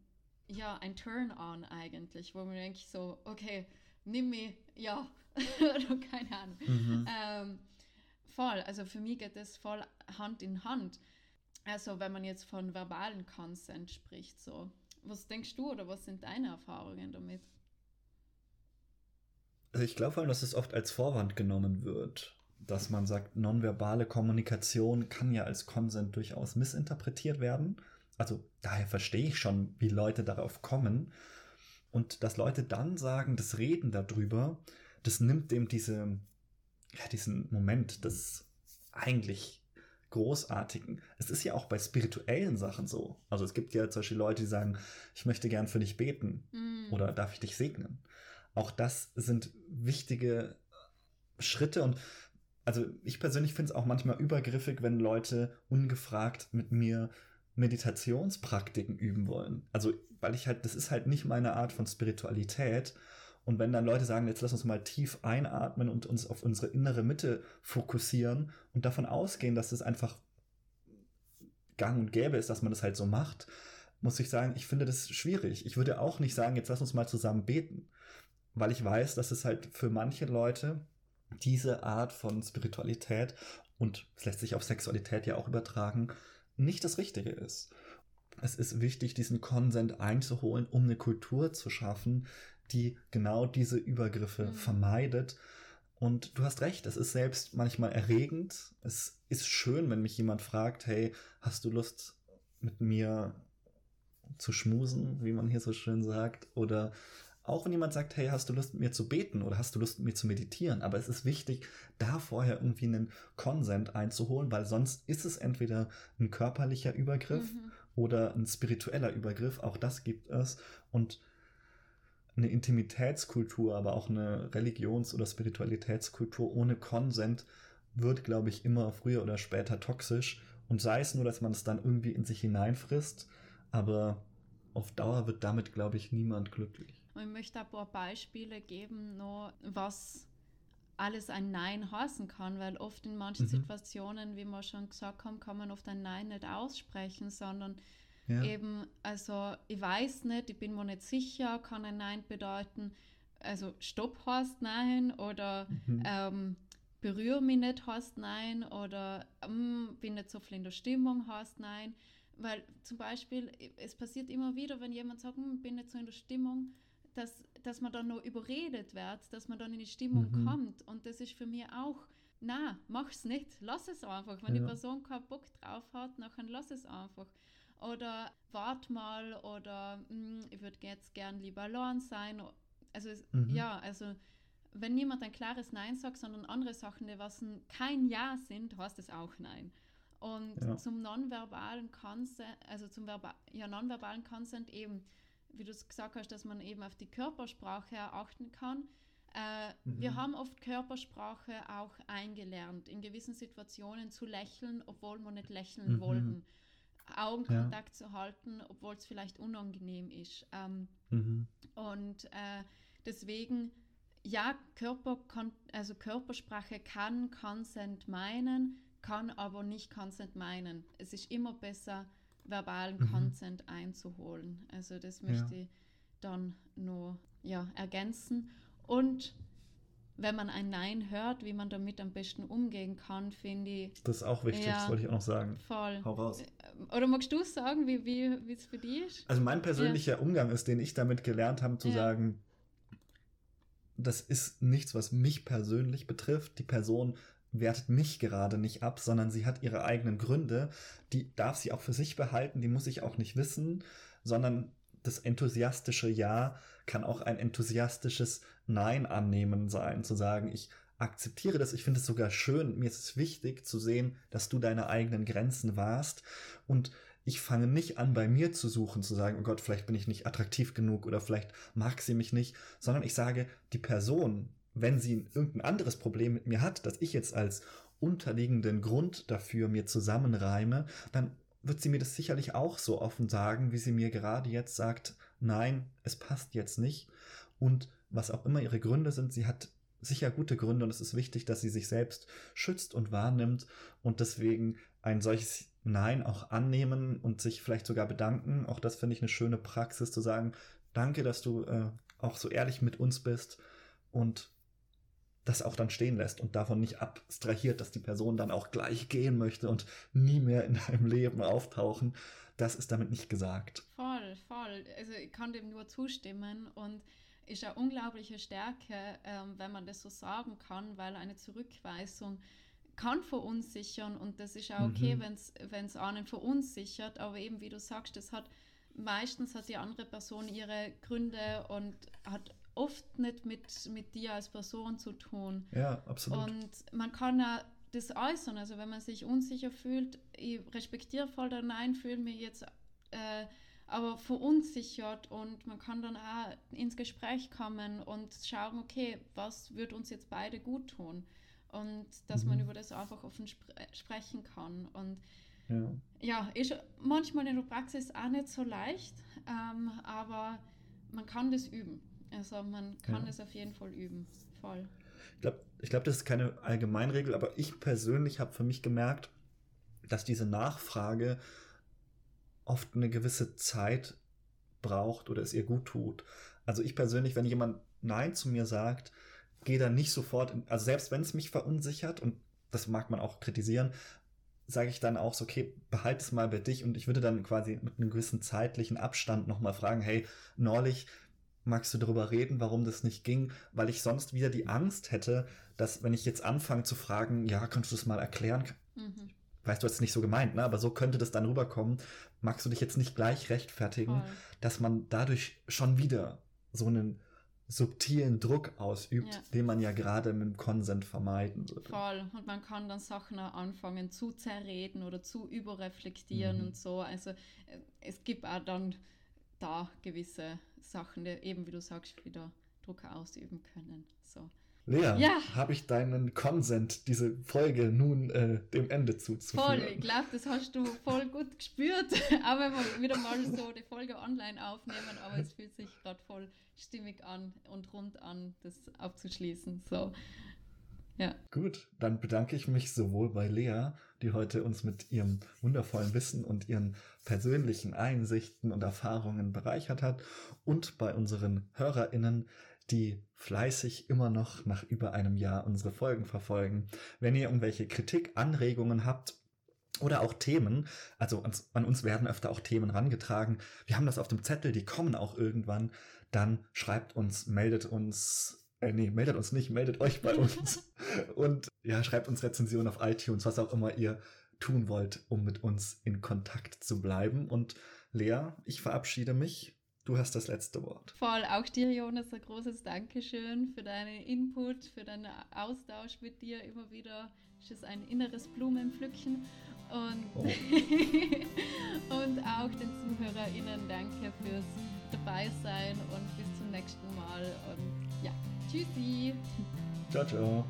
ja, ein Turn-on eigentlich, wo man denke so, okay, nimm mich, ja, oder keine Ahnung. Mhm. Ähm, voll, also für mich geht das voll Hand in Hand. Also wenn man jetzt von verbalen Consent spricht, so. Was denkst du oder was sind deine Erfahrungen damit? Also ich glaube dass es oft als Vorwand genommen wird, dass man sagt, nonverbale Kommunikation kann ja als Consent durchaus missinterpretiert werden. Also daher verstehe ich schon, wie Leute darauf kommen. Und dass Leute dann sagen, das Reden darüber, das nimmt dem diese, ja, diesen Moment des eigentlich Großartigen. Es ist ja auch bei spirituellen Sachen so. Also es gibt ja zum Beispiel Leute, die sagen, ich möchte gern für dich beten mm. oder darf ich dich segnen. Auch das sind wichtige Schritte und also ich persönlich finde es auch manchmal übergriffig, wenn Leute ungefragt mit mir Meditationspraktiken üben wollen. Also, weil ich halt, das ist halt nicht meine Art von Spiritualität. Und wenn dann Leute sagen, jetzt lass uns mal tief einatmen und uns auf unsere innere Mitte fokussieren und davon ausgehen, dass es einfach gang und gäbe ist, dass man das halt so macht, muss ich sagen, ich finde das schwierig. Ich würde auch nicht sagen, jetzt lass uns mal zusammen beten, weil ich weiß, dass es halt für manche Leute diese Art von Spiritualität und es lässt sich auf Sexualität ja auch übertragen, nicht das Richtige ist. Es ist wichtig, diesen Konsent einzuholen, um eine Kultur zu schaffen, die genau diese Übergriffe mhm. vermeidet. Und du hast recht, es ist selbst manchmal erregend. Es ist schön, wenn mich jemand fragt, hey, hast du Lust mit mir zu schmusen, wie man hier so schön sagt? Oder auch wenn jemand sagt, hey, hast du Lust mit mir zu beten oder hast du Lust mit mir zu meditieren? Aber es ist wichtig, da vorher irgendwie einen Konsent einzuholen, weil sonst ist es entweder ein körperlicher Übergriff mhm. oder ein spiritueller Übergriff. Auch das gibt es. Und eine Intimitätskultur, aber auch eine Religions- oder Spiritualitätskultur ohne Konsent wird, glaube ich, immer früher oder später toxisch. Und sei es nur, dass man es dann irgendwie in sich hineinfrisst, aber auf Dauer wird damit, glaube ich, niemand glücklich. Und ich möchte ein paar Beispiele geben, noch, was alles ein Nein heißen kann, weil oft in manchen mhm. Situationen, wie wir schon gesagt haben, kann man oft ein Nein nicht aussprechen, sondern ja. Eben, also ich weiß nicht, ich bin mir nicht sicher, kann ein Nein bedeuten, also Stopp heißt Nein oder mhm. ähm, berühre mich nicht heißt Nein oder ähm, bin nicht so viel in der Stimmung heißt Nein. Weil zum Beispiel, es passiert immer wieder, wenn jemand sagt, hm, bin nicht so in der Stimmung, dass, dass man dann noch überredet wird, dass man dann in die Stimmung mhm. kommt. Und das ist für mich auch, na, mach's nicht, lass es einfach. Wenn ja. die Person keinen Bock drauf hat, dann lass es einfach oder wart mal oder mh, hm, ich würde jetzt gern lieber allein sein. Also mhm. ja, also wenn niemand ein klares Nein sagt, sondern andere Sachen, die was kein Ja sind, heißt es auch Nein. Und ja. zum nonverbalen Consent, also zum Verba ja, nonverbalen Consent eben, wie du es gesagt hast, dass man eben auf die Körpersprache achten kann. Äh, mhm. Wir haben oft Körpersprache auch eingelernt, in gewissen Situationen zu lächeln, obwohl wir nicht lächeln mhm. wollten. Augenkontakt ja. zu halten, obwohl es vielleicht unangenehm ist. Ähm, mhm. Und äh, deswegen, ja, Körper, also Körpersprache kann Consent meinen, kann aber nicht Consent meinen. Es ist immer besser, verbalen mhm. Consent einzuholen. Also das möchte ja. ich dann nur ja, ergänzen. Und wenn man ein Nein hört, wie man damit am besten umgehen kann, finde ich. Das ist auch wichtig, ja, das wollte ich auch noch sagen. Voll. Hau raus. Oder magst du sagen, wie, wie es für dich ist? Also mein persönlicher ja. Umgang ist, den ich damit gelernt habe, zu ja. sagen, das ist nichts, was mich persönlich betrifft. Die Person wertet mich gerade nicht ab, sondern sie hat ihre eigenen Gründe. Die darf sie auch für sich behalten, die muss ich auch nicht wissen, sondern das enthusiastische Ja kann auch ein enthusiastisches Nein annehmen sein, zu sagen, ich akzeptiere das. Ich finde es sogar schön. Mir ist es wichtig zu sehen, dass du deine eigenen Grenzen warst. Und ich fange nicht an, bei mir zu suchen, zu sagen, oh Gott, vielleicht bin ich nicht attraktiv genug oder vielleicht mag sie mich nicht, sondern ich sage, die Person, wenn sie irgendein anderes Problem mit mir hat, das ich jetzt als unterliegenden Grund dafür mir zusammenreime, dann wird sie mir das sicherlich auch so offen sagen, wie sie mir gerade jetzt sagt, nein, es passt jetzt nicht. Und was auch immer ihre Gründe sind, sie hat sicher gute Gründe und es ist wichtig, dass sie sich selbst schützt und wahrnimmt und deswegen ein solches Nein auch annehmen und sich vielleicht sogar bedanken. Auch das finde ich eine schöne Praxis zu sagen, danke, dass du äh, auch so ehrlich mit uns bist und das auch dann stehen lässt und davon nicht abstrahiert, dass die Person dann auch gleich gehen möchte und nie mehr in deinem Leben auftauchen. Das ist damit nicht gesagt. Voll, voll. Also ich kann dem nur zustimmen und ist eine unglaubliche Stärke, ähm, wenn man das so sagen kann, weil eine Zurückweisung kann verunsichern und das ist auch okay, mhm. wenn es einen verunsichert, aber eben wie du sagst, das hat meistens hat die andere Person ihre Gründe und hat oft nicht mit, mit dir als Person zu tun. Ja, absolut. Und man kann ja das äußern, also wenn man sich unsicher fühlt, ich respektiere voll der Nein, fühle mich jetzt äh, aber verunsichert und man kann dann auch ins Gespräch kommen und schauen, okay, was wird uns jetzt beide gut tun und dass mhm. man über das einfach offen spre sprechen kann und ja. ja, ist manchmal in der Praxis auch nicht so leicht, ähm, aber man kann das üben. Also man kann ja. es auf jeden Fall üben. Voll. Ich glaube, ich glaub, das ist keine Allgemeinregel, aber ich persönlich habe für mich gemerkt, dass diese Nachfrage oft eine gewisse Zeit braucht oder es ihr gut tut. Also ich persönlich, wenn jemand Nein zu mir sagt, gehe dann nicht sofort, in, also selbst wenn es mich verunsichert, und das mag man auch kritisieren, sage ich dann auch so, okay, behalte es mal bei dich und ich würde dann quasi mit einem gewissen zeitlichen Abstand nochmal fragen, hey, neulich magst du darüber reden, warum das nicht ging, weil ich sonst wieder die Angst hätte, dass wenn ich jetzt anfange zu fragen, ja, kannst du das mal erklären? Mhm. Weißt du, das ist nicht so gemeint, ne? aber so könnte das dann rüberkommen. Magst du dich jetzt nicht gleich rechtfertigen, Voll. dass man dadurch schon wieder so einen subtilen Druck ausübt, ja. den man ja gerade mit dem Konsent vermeiden würde. Voll. Und man kann dann Sachen anfangen zu zerreden oder zu überreflektieren mhm. und so. Also äh, es gibt auch dann da gewisse Sachen, eben, wie du sagst, wieder Druck ausüben können. So. Lea, ja. habe ich deinen Konsent, diese Folge nun äh, dem Ende zuzuführen? Voll, ich glaube, das hast du voll gut gespürt. aber wir wieder mal so die Folge online aufnehmen, aber es fühlt sich gerade voll stimmig an und rund an, das abzuschließen. So. Ja. Gut, dann bedanke ich mich sowohl bei Lea, die heute uns mit ihrem wundervollen Wissen und ihren persönlichen Einsichten und Erfahrungen bereichert hat, und bei unseren HörerInnen, die fleißig immer noch nach über einem Jahr unsere Folgen verfolgen. Wenn ihr irgendwelche Kritik, Anregungen habt, oder auch Themen, also ans, an uns werden öfter auch Themen rangetragen. Wir haben das auf dem Zettel, die kommen auch irgendwann. Dann schreibt uns, meldet uns äh, nee, meldet uns nicht, meldet euch bei uns. und ja, schreibt uns Rezensionen auf iTunes, was auch immer ihr tun wollt, um mit uns in Kontakt zu bleiben. Und Lea, ich verabschiede mich. Du hast das letzte Wort. Voll, auch dir, Jonas, ein großes Dankeschön für deinen Input, für deinen Austausch mit dir. Immer wieder ist es ein inneres Blumenpflücken. Und, oh. und auch den ZuhörerInnen danke fürs Dabeisein und bis zum nächsten Mal. Und ja, Tschüssi. Ciao, ciao.